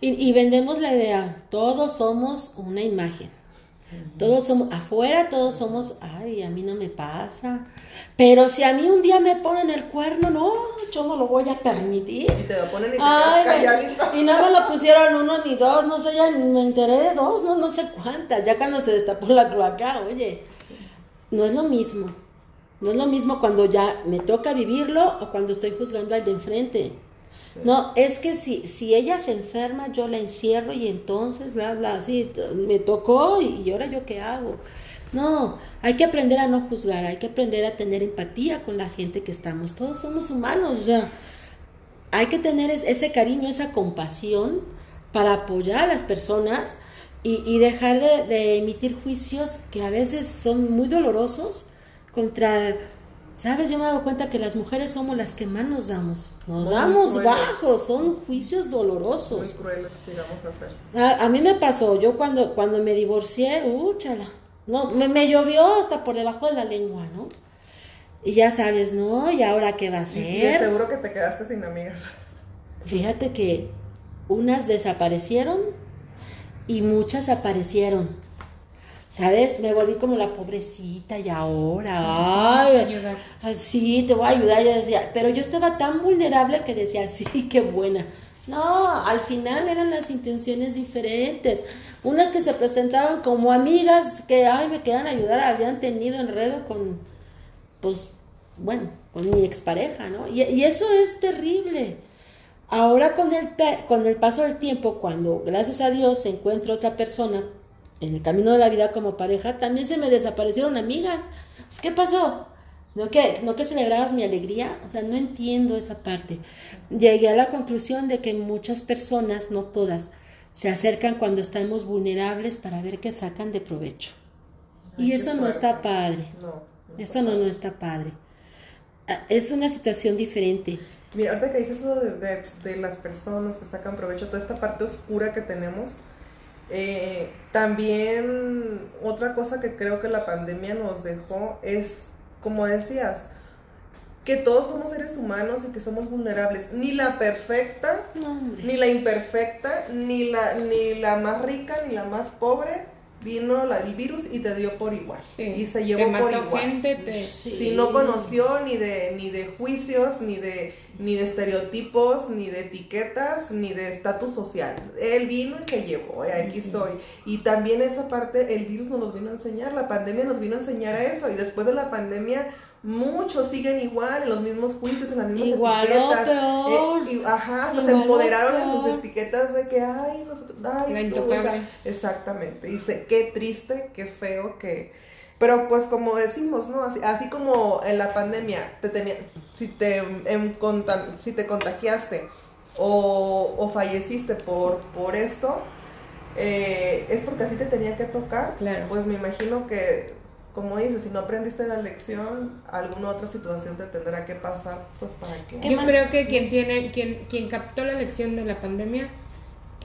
Y, y vendemos la idea, todos somos una imagen. Todos somos, afuera todos somos, ay, a mí no me pasa. Pero si a mí un día me ponen el cuerno, no, yo no lo voy a permitir. Y te lo ponen y te ay, Y no me lo pusieron uno ni dos, no sé, ya me enteré de dos, no, no sé cuántas. Ya cuando se destapó la cloaca, oye, no es lo mismo. No es lo mismo cuando ya me toca vivirlo o cuando estoy juzgando al de enfrente. No, es que si, si ella se enferma, yo la encierro y entonces me habla así, me tocó y ahora yo qué hago. No, hay que aprender a no juzgar, hay que aprender a tener empatía con la gente que estamos. Todos somos humanos, ya. Hay que tener ese cariño, esa compasión para apoyar a las personas y, dejar de, de, emitir juicios que a veces son muy dolorosos contra ¿Sabes? Yo me he dado cuenta que las mujeres somos las que más nos damos. Nos damos bajos, son juicios dolorosos. Muy crueles, digamos, hacer. A, a, mí me pasó, yo cuando, cuando me divorcié, uh, chala, no, me, me, llovió hasta por debajo de la lengua, ¿no? Y ya sabes, ¿no? ¿Y ahora qué va a ser? Y, seguro que te quedaste sin amigas. Fíjate que unas desaparecieron y muchas aparecieron. ¿Sabes? Me volví como la pobrecita y ahora, ay, así te voy a ayudar. Yo decía, pero yo estaba tan vulnerable que decía, sí, qué buena. No, al final eran las intenciones diferentes. Unas que se presentaron como amigas que, ay, me quedan a ayudar, habían tenido enredo con, pues, bueno, con mi expareja, ¿no? Y, y eso es terrible. Ahora con el, con el paso del tiempo, cuando gracias a Dios se encuentra otra persona en el camino de la vida como pareja, también se me desaparecieron amigas. Pues, ¿qué pasó? ¿No que, ¿No que celebrabas mi alegría? O sea, no entiendo esa parte. Llegué a la conclusión de que muchas personas, no todas, se acercan cuando estamos vulnerables para ver qué sacan de provecho. y eso no está padre. eso no, no está padre. Ah, es una situación diferente. Mira, ahorita que dices eso de, de, de las personas que sacan provecho, toda esta parte oscura que tenemos, eh, también otra cosa que creo que la pandemia nos dejó es, como decías, que todos somos seres humanos y que somos vulnerables. Ni la perfecta, ni la imperfecta, ni la, ni la más rica, ni la más pobre vino el virus y te dio por igual. y se llevó por igual. Si no conoció ni de, ni de juicios, ni de, ni de estereotipos, ni de etiquetas, ni de estatus social. Él vino y se llevó, eh, aquí estoy. Y también esa parte, el virus nos vino a enseñar, la pandemia nos vino a enseñar a eso. Y después de la pandemia muchos siguen igual, en los mismos juicios, en las mismas igual etiquetas. peor. Eh, ajá, hasta se empoderaron en sus etiquetas de que, ay, nosotros, ay, tú, exactamente. Dice, qué triste, qué feo que... Pero pues como decimos, ¿no? Así, así como en la pandemia, te tenía, si, te, en, si te contagiaste o, o falleciste por, por esto, eh, es porque así te tenía que tocar. Claro. Pues me imagino que como dices, si no aprendiste la lección, alguna otra situación te tendrá que pasar, pues para qué. Yo creo que quien tiene, quien, quien captó la lección de la pandemia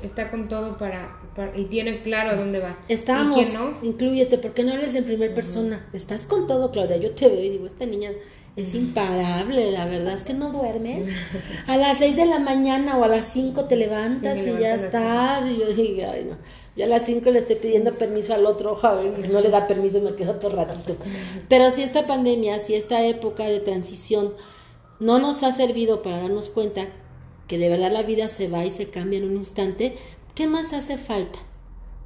está con todo para, y tiene claro a dónde va. Estamos, no? incluyete, porque no eres en primera persona. Estás con todo, Claudia. Yo te veo y digo, esta niña es imparable, la verdad es que no duermes. *laughs* A las 6 de la mañana o a las 5 te levantas y ya estás. Y yo digo, ay, no. Yo a las 5 le estoy pidiendo permiso al otro y no le da permiso y me quedo otro ratito. Pero si esta pandemia, si esta época de transición no nos ha servido para darnos cuenta que de verdad la vida se va y se cambia en un instante, ¿qué más hace falta?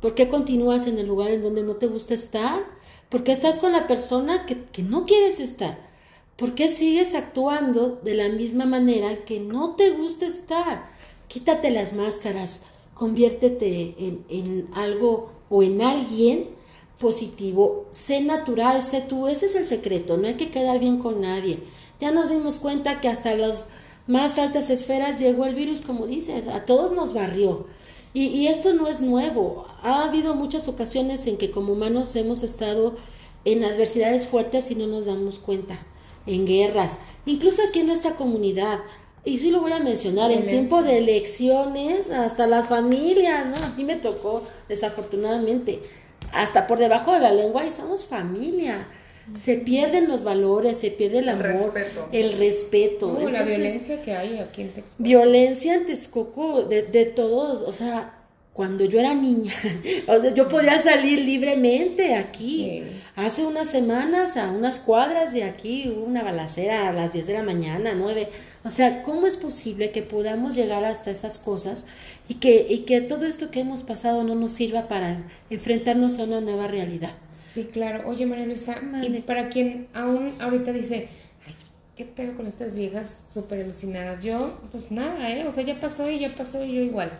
¿Por qué continúas en el lugar en donde no te gusta estar? ¿Por qué estás con la persona que, que no quieres estar? ¿Por qué sigues actuando de la misma manera que no te gusta estar? Quítate las máscaras, conviértete en, algo o en alguien positivo, sé natural, sé tú, ese es el secreto, no hay que quedar bien con nadie. Ya nos dimos cuenta que hasta las más altas esferas llegó el virus, como dices, a todos nos barrió. Y, y, esto no es nuevo. Ha habido muchas ocasiones en que como humanos hemos estado en adversidades fuertes y no nos damos cuenta, en guerras, incluso aquí en nuestra comunidad y sí lo voy a mencionar, en tiempo de elecciones, hasta las familias, ¿no? A mí me tocó, desafortunadamente, hasta por debajo de la lengua y somos familia. Se pierden los valores, se pierde el amor, respeto. el respeto. la violencia que hay aquí en Texcoco. Violencia en Texcoco de, de todos, o sea, cuando yo era niña, *laughs* o sea, yo podía salir libremente aquí. Hace unas semanas, a unas cuadras de aquí, hubo una balacera a las 10 de la mañana, 9. O sea, ¿cómo es posible que podamos llegar hasta esas cosas y que, y que todo esto que hemos pasado no nos sirva para enfrentarnos a una nueva realidad? Sí, claro. Oye, María Luisa, y para quien aún ahorita dice, ¿qué pedo con estas viejas súper alucinadas? Yo, pues nada, ¿eh? O sea, ya pasó y ya pasó y yo igual.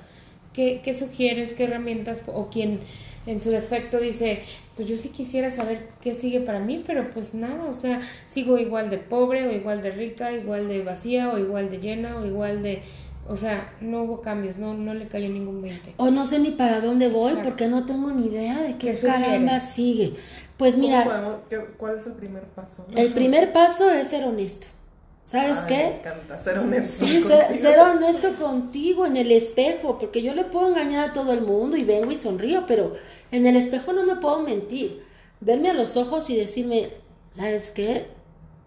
¿Qué, qué sugieres? ¿Qué herramientas? O quien en su defecto dice, pues yo sí quisiera saber qué sigue para mí, pero pues nada, o sea, sigo igual de pobre o igual de rica, igual de vacía o igual de llena o igual de... O sea, no hubo cambios, no, no le cayó ningún 20. O no sé ni para dónde voy porque no tengo ni idea de qué, ¿Qué caramba sigue. Pues ¿Cómo mira, qué- ¿Cuál es el primer paso? el primer paso es ser honesto. ¿Sabes Ay, Me qué? encanta ser honesto. Sí, ser honesto contigo en el espejo, porque yo le puedo engañar a todo el mundo y vengo y sonrío, pero en el espejo no me puedo mentir. Verme a los ojos y decirme, ¿sabes qué?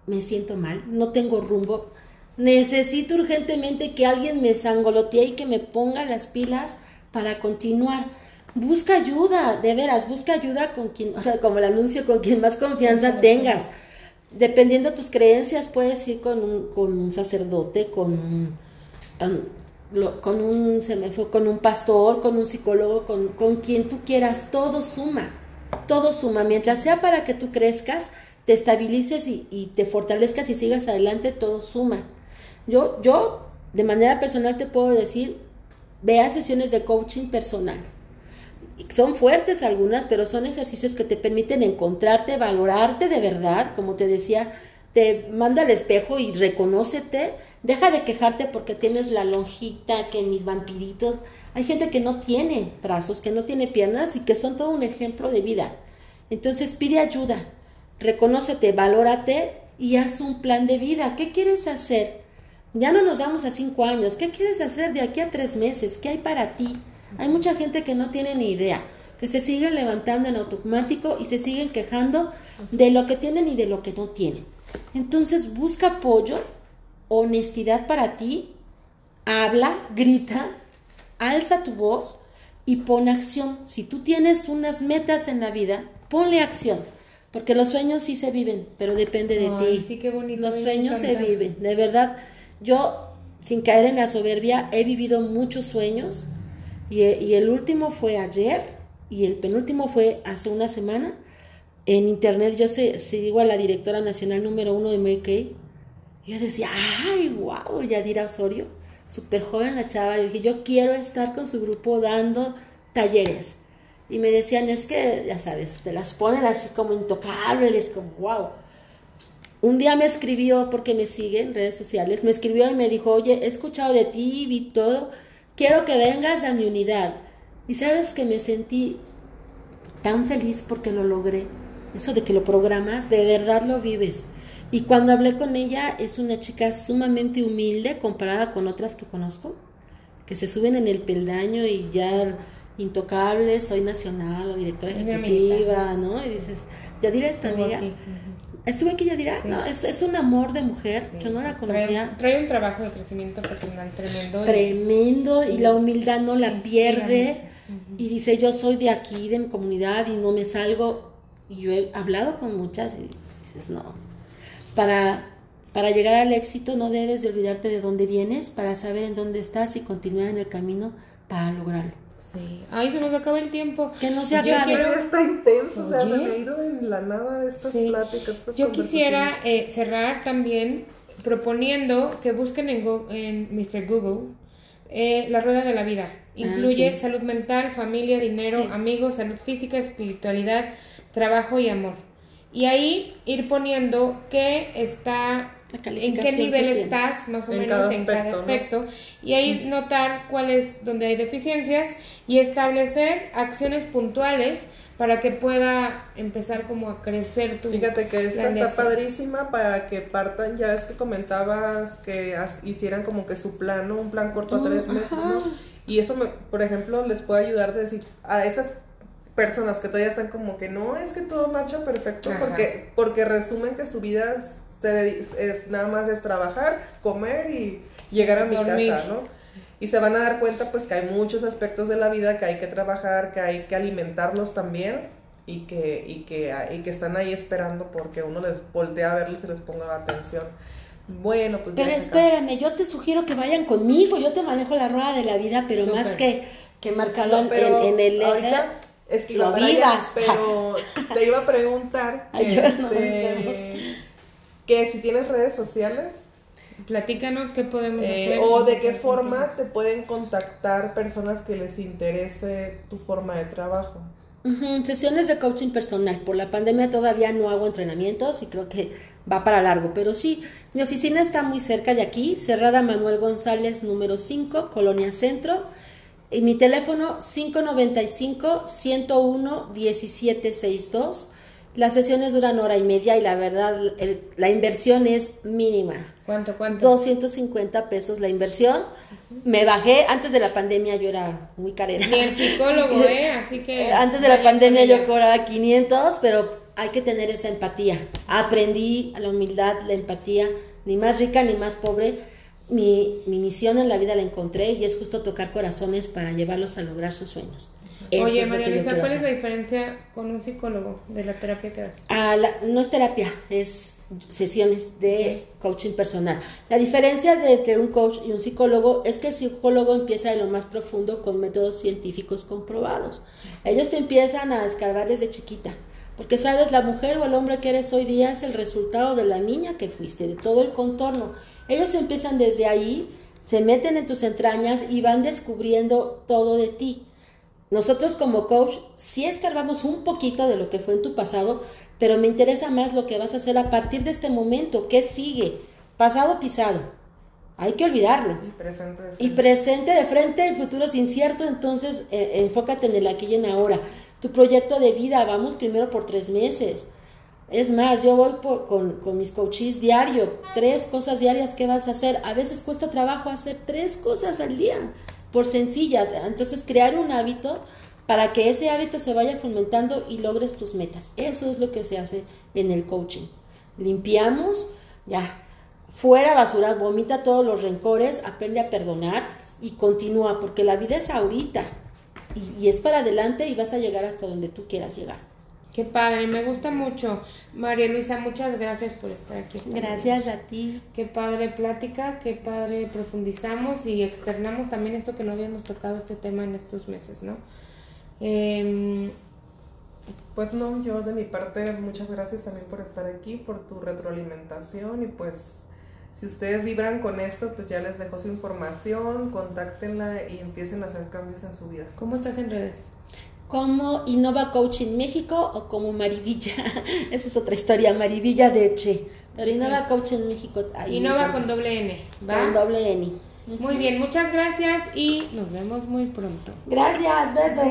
Me siento mal, no tengo rumbo. Necesito urgentemente que alguien me sangolotee y que me ponga las pilas para continuar. Busca ayuda, de veras, busca ayuda con quien, *laughs* como el anuncio, con quien más confianza tengas. Dependiendo de tus creencias, puedes ir con un, con un sacerdote, con un, um, con un, se me fue, con un pastor, con un psicólogo, con, con quien tú quieras. Todo suma, todo suma. Mientras sea para que tú crezcas, te estabilices y, y te fortalezcas y sigas adelante, todo suma. Yo, yo, de manera personal, te puedo decir, vea sesiones de coaching personal. Son fuertes algunas, pero son ejercicios que te permiten encontrarte, valorarte de verdad, como te decía, te manda al espejo y reconócete, deja de quejarte porque tienes la lonjita, que mis vampiritos, hay gente que no tiene brazos, que no tiene piernas y que son todo un ejemplo de vida. Entonces pide ayuda, reconócete, valórate y haz un plan de vida. ¿Qué quieres hacer? Ya no nos damos a cinco años. ¿Qué quieres hacer de aquí a tres meses? ¿Qué hay para ti? Hay mucha gente que no tiene ni idea, que se siguen levantando en automático y se siguen quejando de lo que tienen y de lo que no tienen. Entonces busca apoyo, honestidad para ti, habla, grita, alza tu voz y pon acción. Si tú tienes unas metas en la vida, ponle acción. Porque los sueños sí se viven, pero depende de Ay, ti. sí, qué bonito, Los sueños se viven. De verdad, yo, sin caer en la soberbia, he vivido muchos sueños. Y, y el último fue ayer y el penúltimo fue hace una semana. En internet yo sé, sigo a la directora nacional número uno de Mary Kay. Yo decía, ay, wow, Yadira Osorio, súper joven la chava. Yo dije, yo quiero estar con su grupo dando talleres. Y me decían, es que, ya sabes, te las ponen así como intocables, como wow. Un día me escribió, porque me sigue en redes sociales, me escribió y me dijo, oye, he escuchado de ti, vi todo, quiero que vengas a mi unidad. Y sabes que me sentí tan feliz porque lo logré. Eso de que lo programas, de verdad lo vives. Y cuando hablé con ella, es una chica sumamente humilde comparada con otras que conozco, que se suben en el peldaño y ya intocable, soy nacional o directora ejecutiva. ¿no? Y dices, Yadira es tu amiga. aquí. ¿Estuvo aquí Yadira? Sí. No, es, es un amor de mujer, yo no la conocía. Trae, trae un trabajo de crecimiento personal tremendo. Tremendo y la humildad no la pierde y dice yo soy de aquí, de mi comunidad y no me salgo y yo he hablado con muchas y dices no, para, para llegar al éxito no debes de olvidarte de dónde vienes para saber en dónde estás y continuar en el camino para lograrlo. Sí. Ay, se nos acaba el tiempo. Que no se Yo acabe. quiero- Está intenso, o sea, Oye. se me ha ido en la nada estas Sí. pláticas. estas Yo quisiera eh, cerrar también proponiendo que busquen en, Go- en Mr. Google eh, la rueda de la vida. Incluye Ah, sí. salud mental, familia, dinero, Sí. amigos, salud física, espiritualidad, trabajo y amor. Y ahí ir poniendo qué está, en qué nivel estás, más o En menos cada en cada aspecto, ¿no? y ahí notar cuál es donde hay deficiencias y establecer acciones puntuales para que pueda empezar como a crecer tu Fíjate que esta está acción. padrísima para que partan, ya es que comentabas que as- hicieran como que su plan, ¿no? Un plan corto a Mm, tres meses, ajá. ¿no? Y eso, me, por ejemplo, les puede ayudar de decir a esas personas que todavía están como que no es que todo marcha perfecto Ajá. porque porque resumen que su vida se es, nada más es trabajar, comer y llegar a mi Dormir. casa, ¿no? Y se van a dar cuenta pues que hay muchos aspectos de la vida que hay que trabajar, que hay que alimentarlos también y que, y que, y que están ahí esperando porque uno les voltea a verlos y les ponga atención. Bueno, pues Pero espérame, yo te sugiero que vayan conmigo, yo te manejo la rueda de la vida, pero más que, que marcarlo No, pero en, en el... ahorita es que lo iba para allá, vivas. pero te iba a preguntar que, *laughs* Ay, yo no, este, que si tienes redes sociales Platícanos qué podemos eh, hacer. o de qué forma te pueden contactar personas que les interese tu forma de trabajo. Ujú, Sesiones de coaching personal. Por la pandemia todavía no hago entrenamientos y creo que va para largo. Pero sí, mi oficina está muy cerca de aquí, Cerrada Manuel González, número 5, Colonia Centro. Y mi teléfono 595-101-1762. Las sesiones duran hora y media y la verdad el- la inversión es mínima. ¿Cuánto, cuánto? 250 pesos la inversión. Me bajé, antes de la pandemia yo era muy carera. Ni el psicólogo, *laughs* ¿eh? Así que. Antes de la pandemia yo cobraba 500, pero hay que tener esa empatía. Aprendí la humildad, la empatía, ni más rica ni más pobre. Mi, mi misión en la vida la encontré y es justo tocar corazones para llevarlos a lograr sus sueños. Eso Oye, María Luisa, ¿cuál es la diferencia con un psicólogo de la terapia que das? Ah, la- no es terapia, es sesiones de coaching personal. La diferencia de entre un coach y un psicólogo es que el psicólogo empieza de lo más profundo con métodos científicos comprobados. Ellos te empiezan a escarbar desde chiquita, porque sabes, la mujer o el hombre que eres hoy día es el resultado de la niña que fuiste, de todo el contorno. Ellos empiezan desde ahí, se meten en tus entrañas y van descubriendo todo de ti. Nosotros como coach sí escarbamos un poquito de lo que fue en tu pasado, pero me interesa más lo que vas a hacer a partir de este momento. ¿Qué sigue? Pasado pisado. Hay que olvidarlo. Y presente de Y frente. presente de frente, el futuro es incierto, entonces eh, enfócate en el aquí y en ahora. Tu proyecto de vida, vamos primero por tres meses. Es más, yo voy con, mis coaches diario, tres cosas diarias que vas a hacer. A veces cuesta trabajo hacer tres cosas al día, por sencillas. Entonces, crear un hábito para que ese hábito se vaya fomentando y logres tus metas. Eso es lo que se hace en el coaching. Limpiamos, ya, fuera basura, vomita todos los rencores, aprende a perdonar y continúa, porque la vida es ahorita y es para adelante y vas a llegar hasta donde tú quieras llegar. Qué padre, me gusta mucho. María Luisa, muchas gracias por estar aquí. esta. Gracias a ti. Qué padre plática, qué padre profundizamos y externamos también esto que no habíamos tocado este tema en estos meses, ¿no? Em, Pues no, yo de mi parte, muchas gracias también por estar aquí, por tu retroalimentación y pues si ustedes vibran con esto, pues ya les dejo su información, contáctenla y empiecen a hacer cambios en su vida. ¿Cómo estás en redes? Como Innova Coaching México o como Marivilla. *laughs* Esa es otra historia, Marivilla de Che. Pero Innova Coaching México. ahí Y me no va encuentras. con doble N, ¿va? Con doble N. Muy bien, muchas gracias y nos vemos muy pronto. Gracias, besos.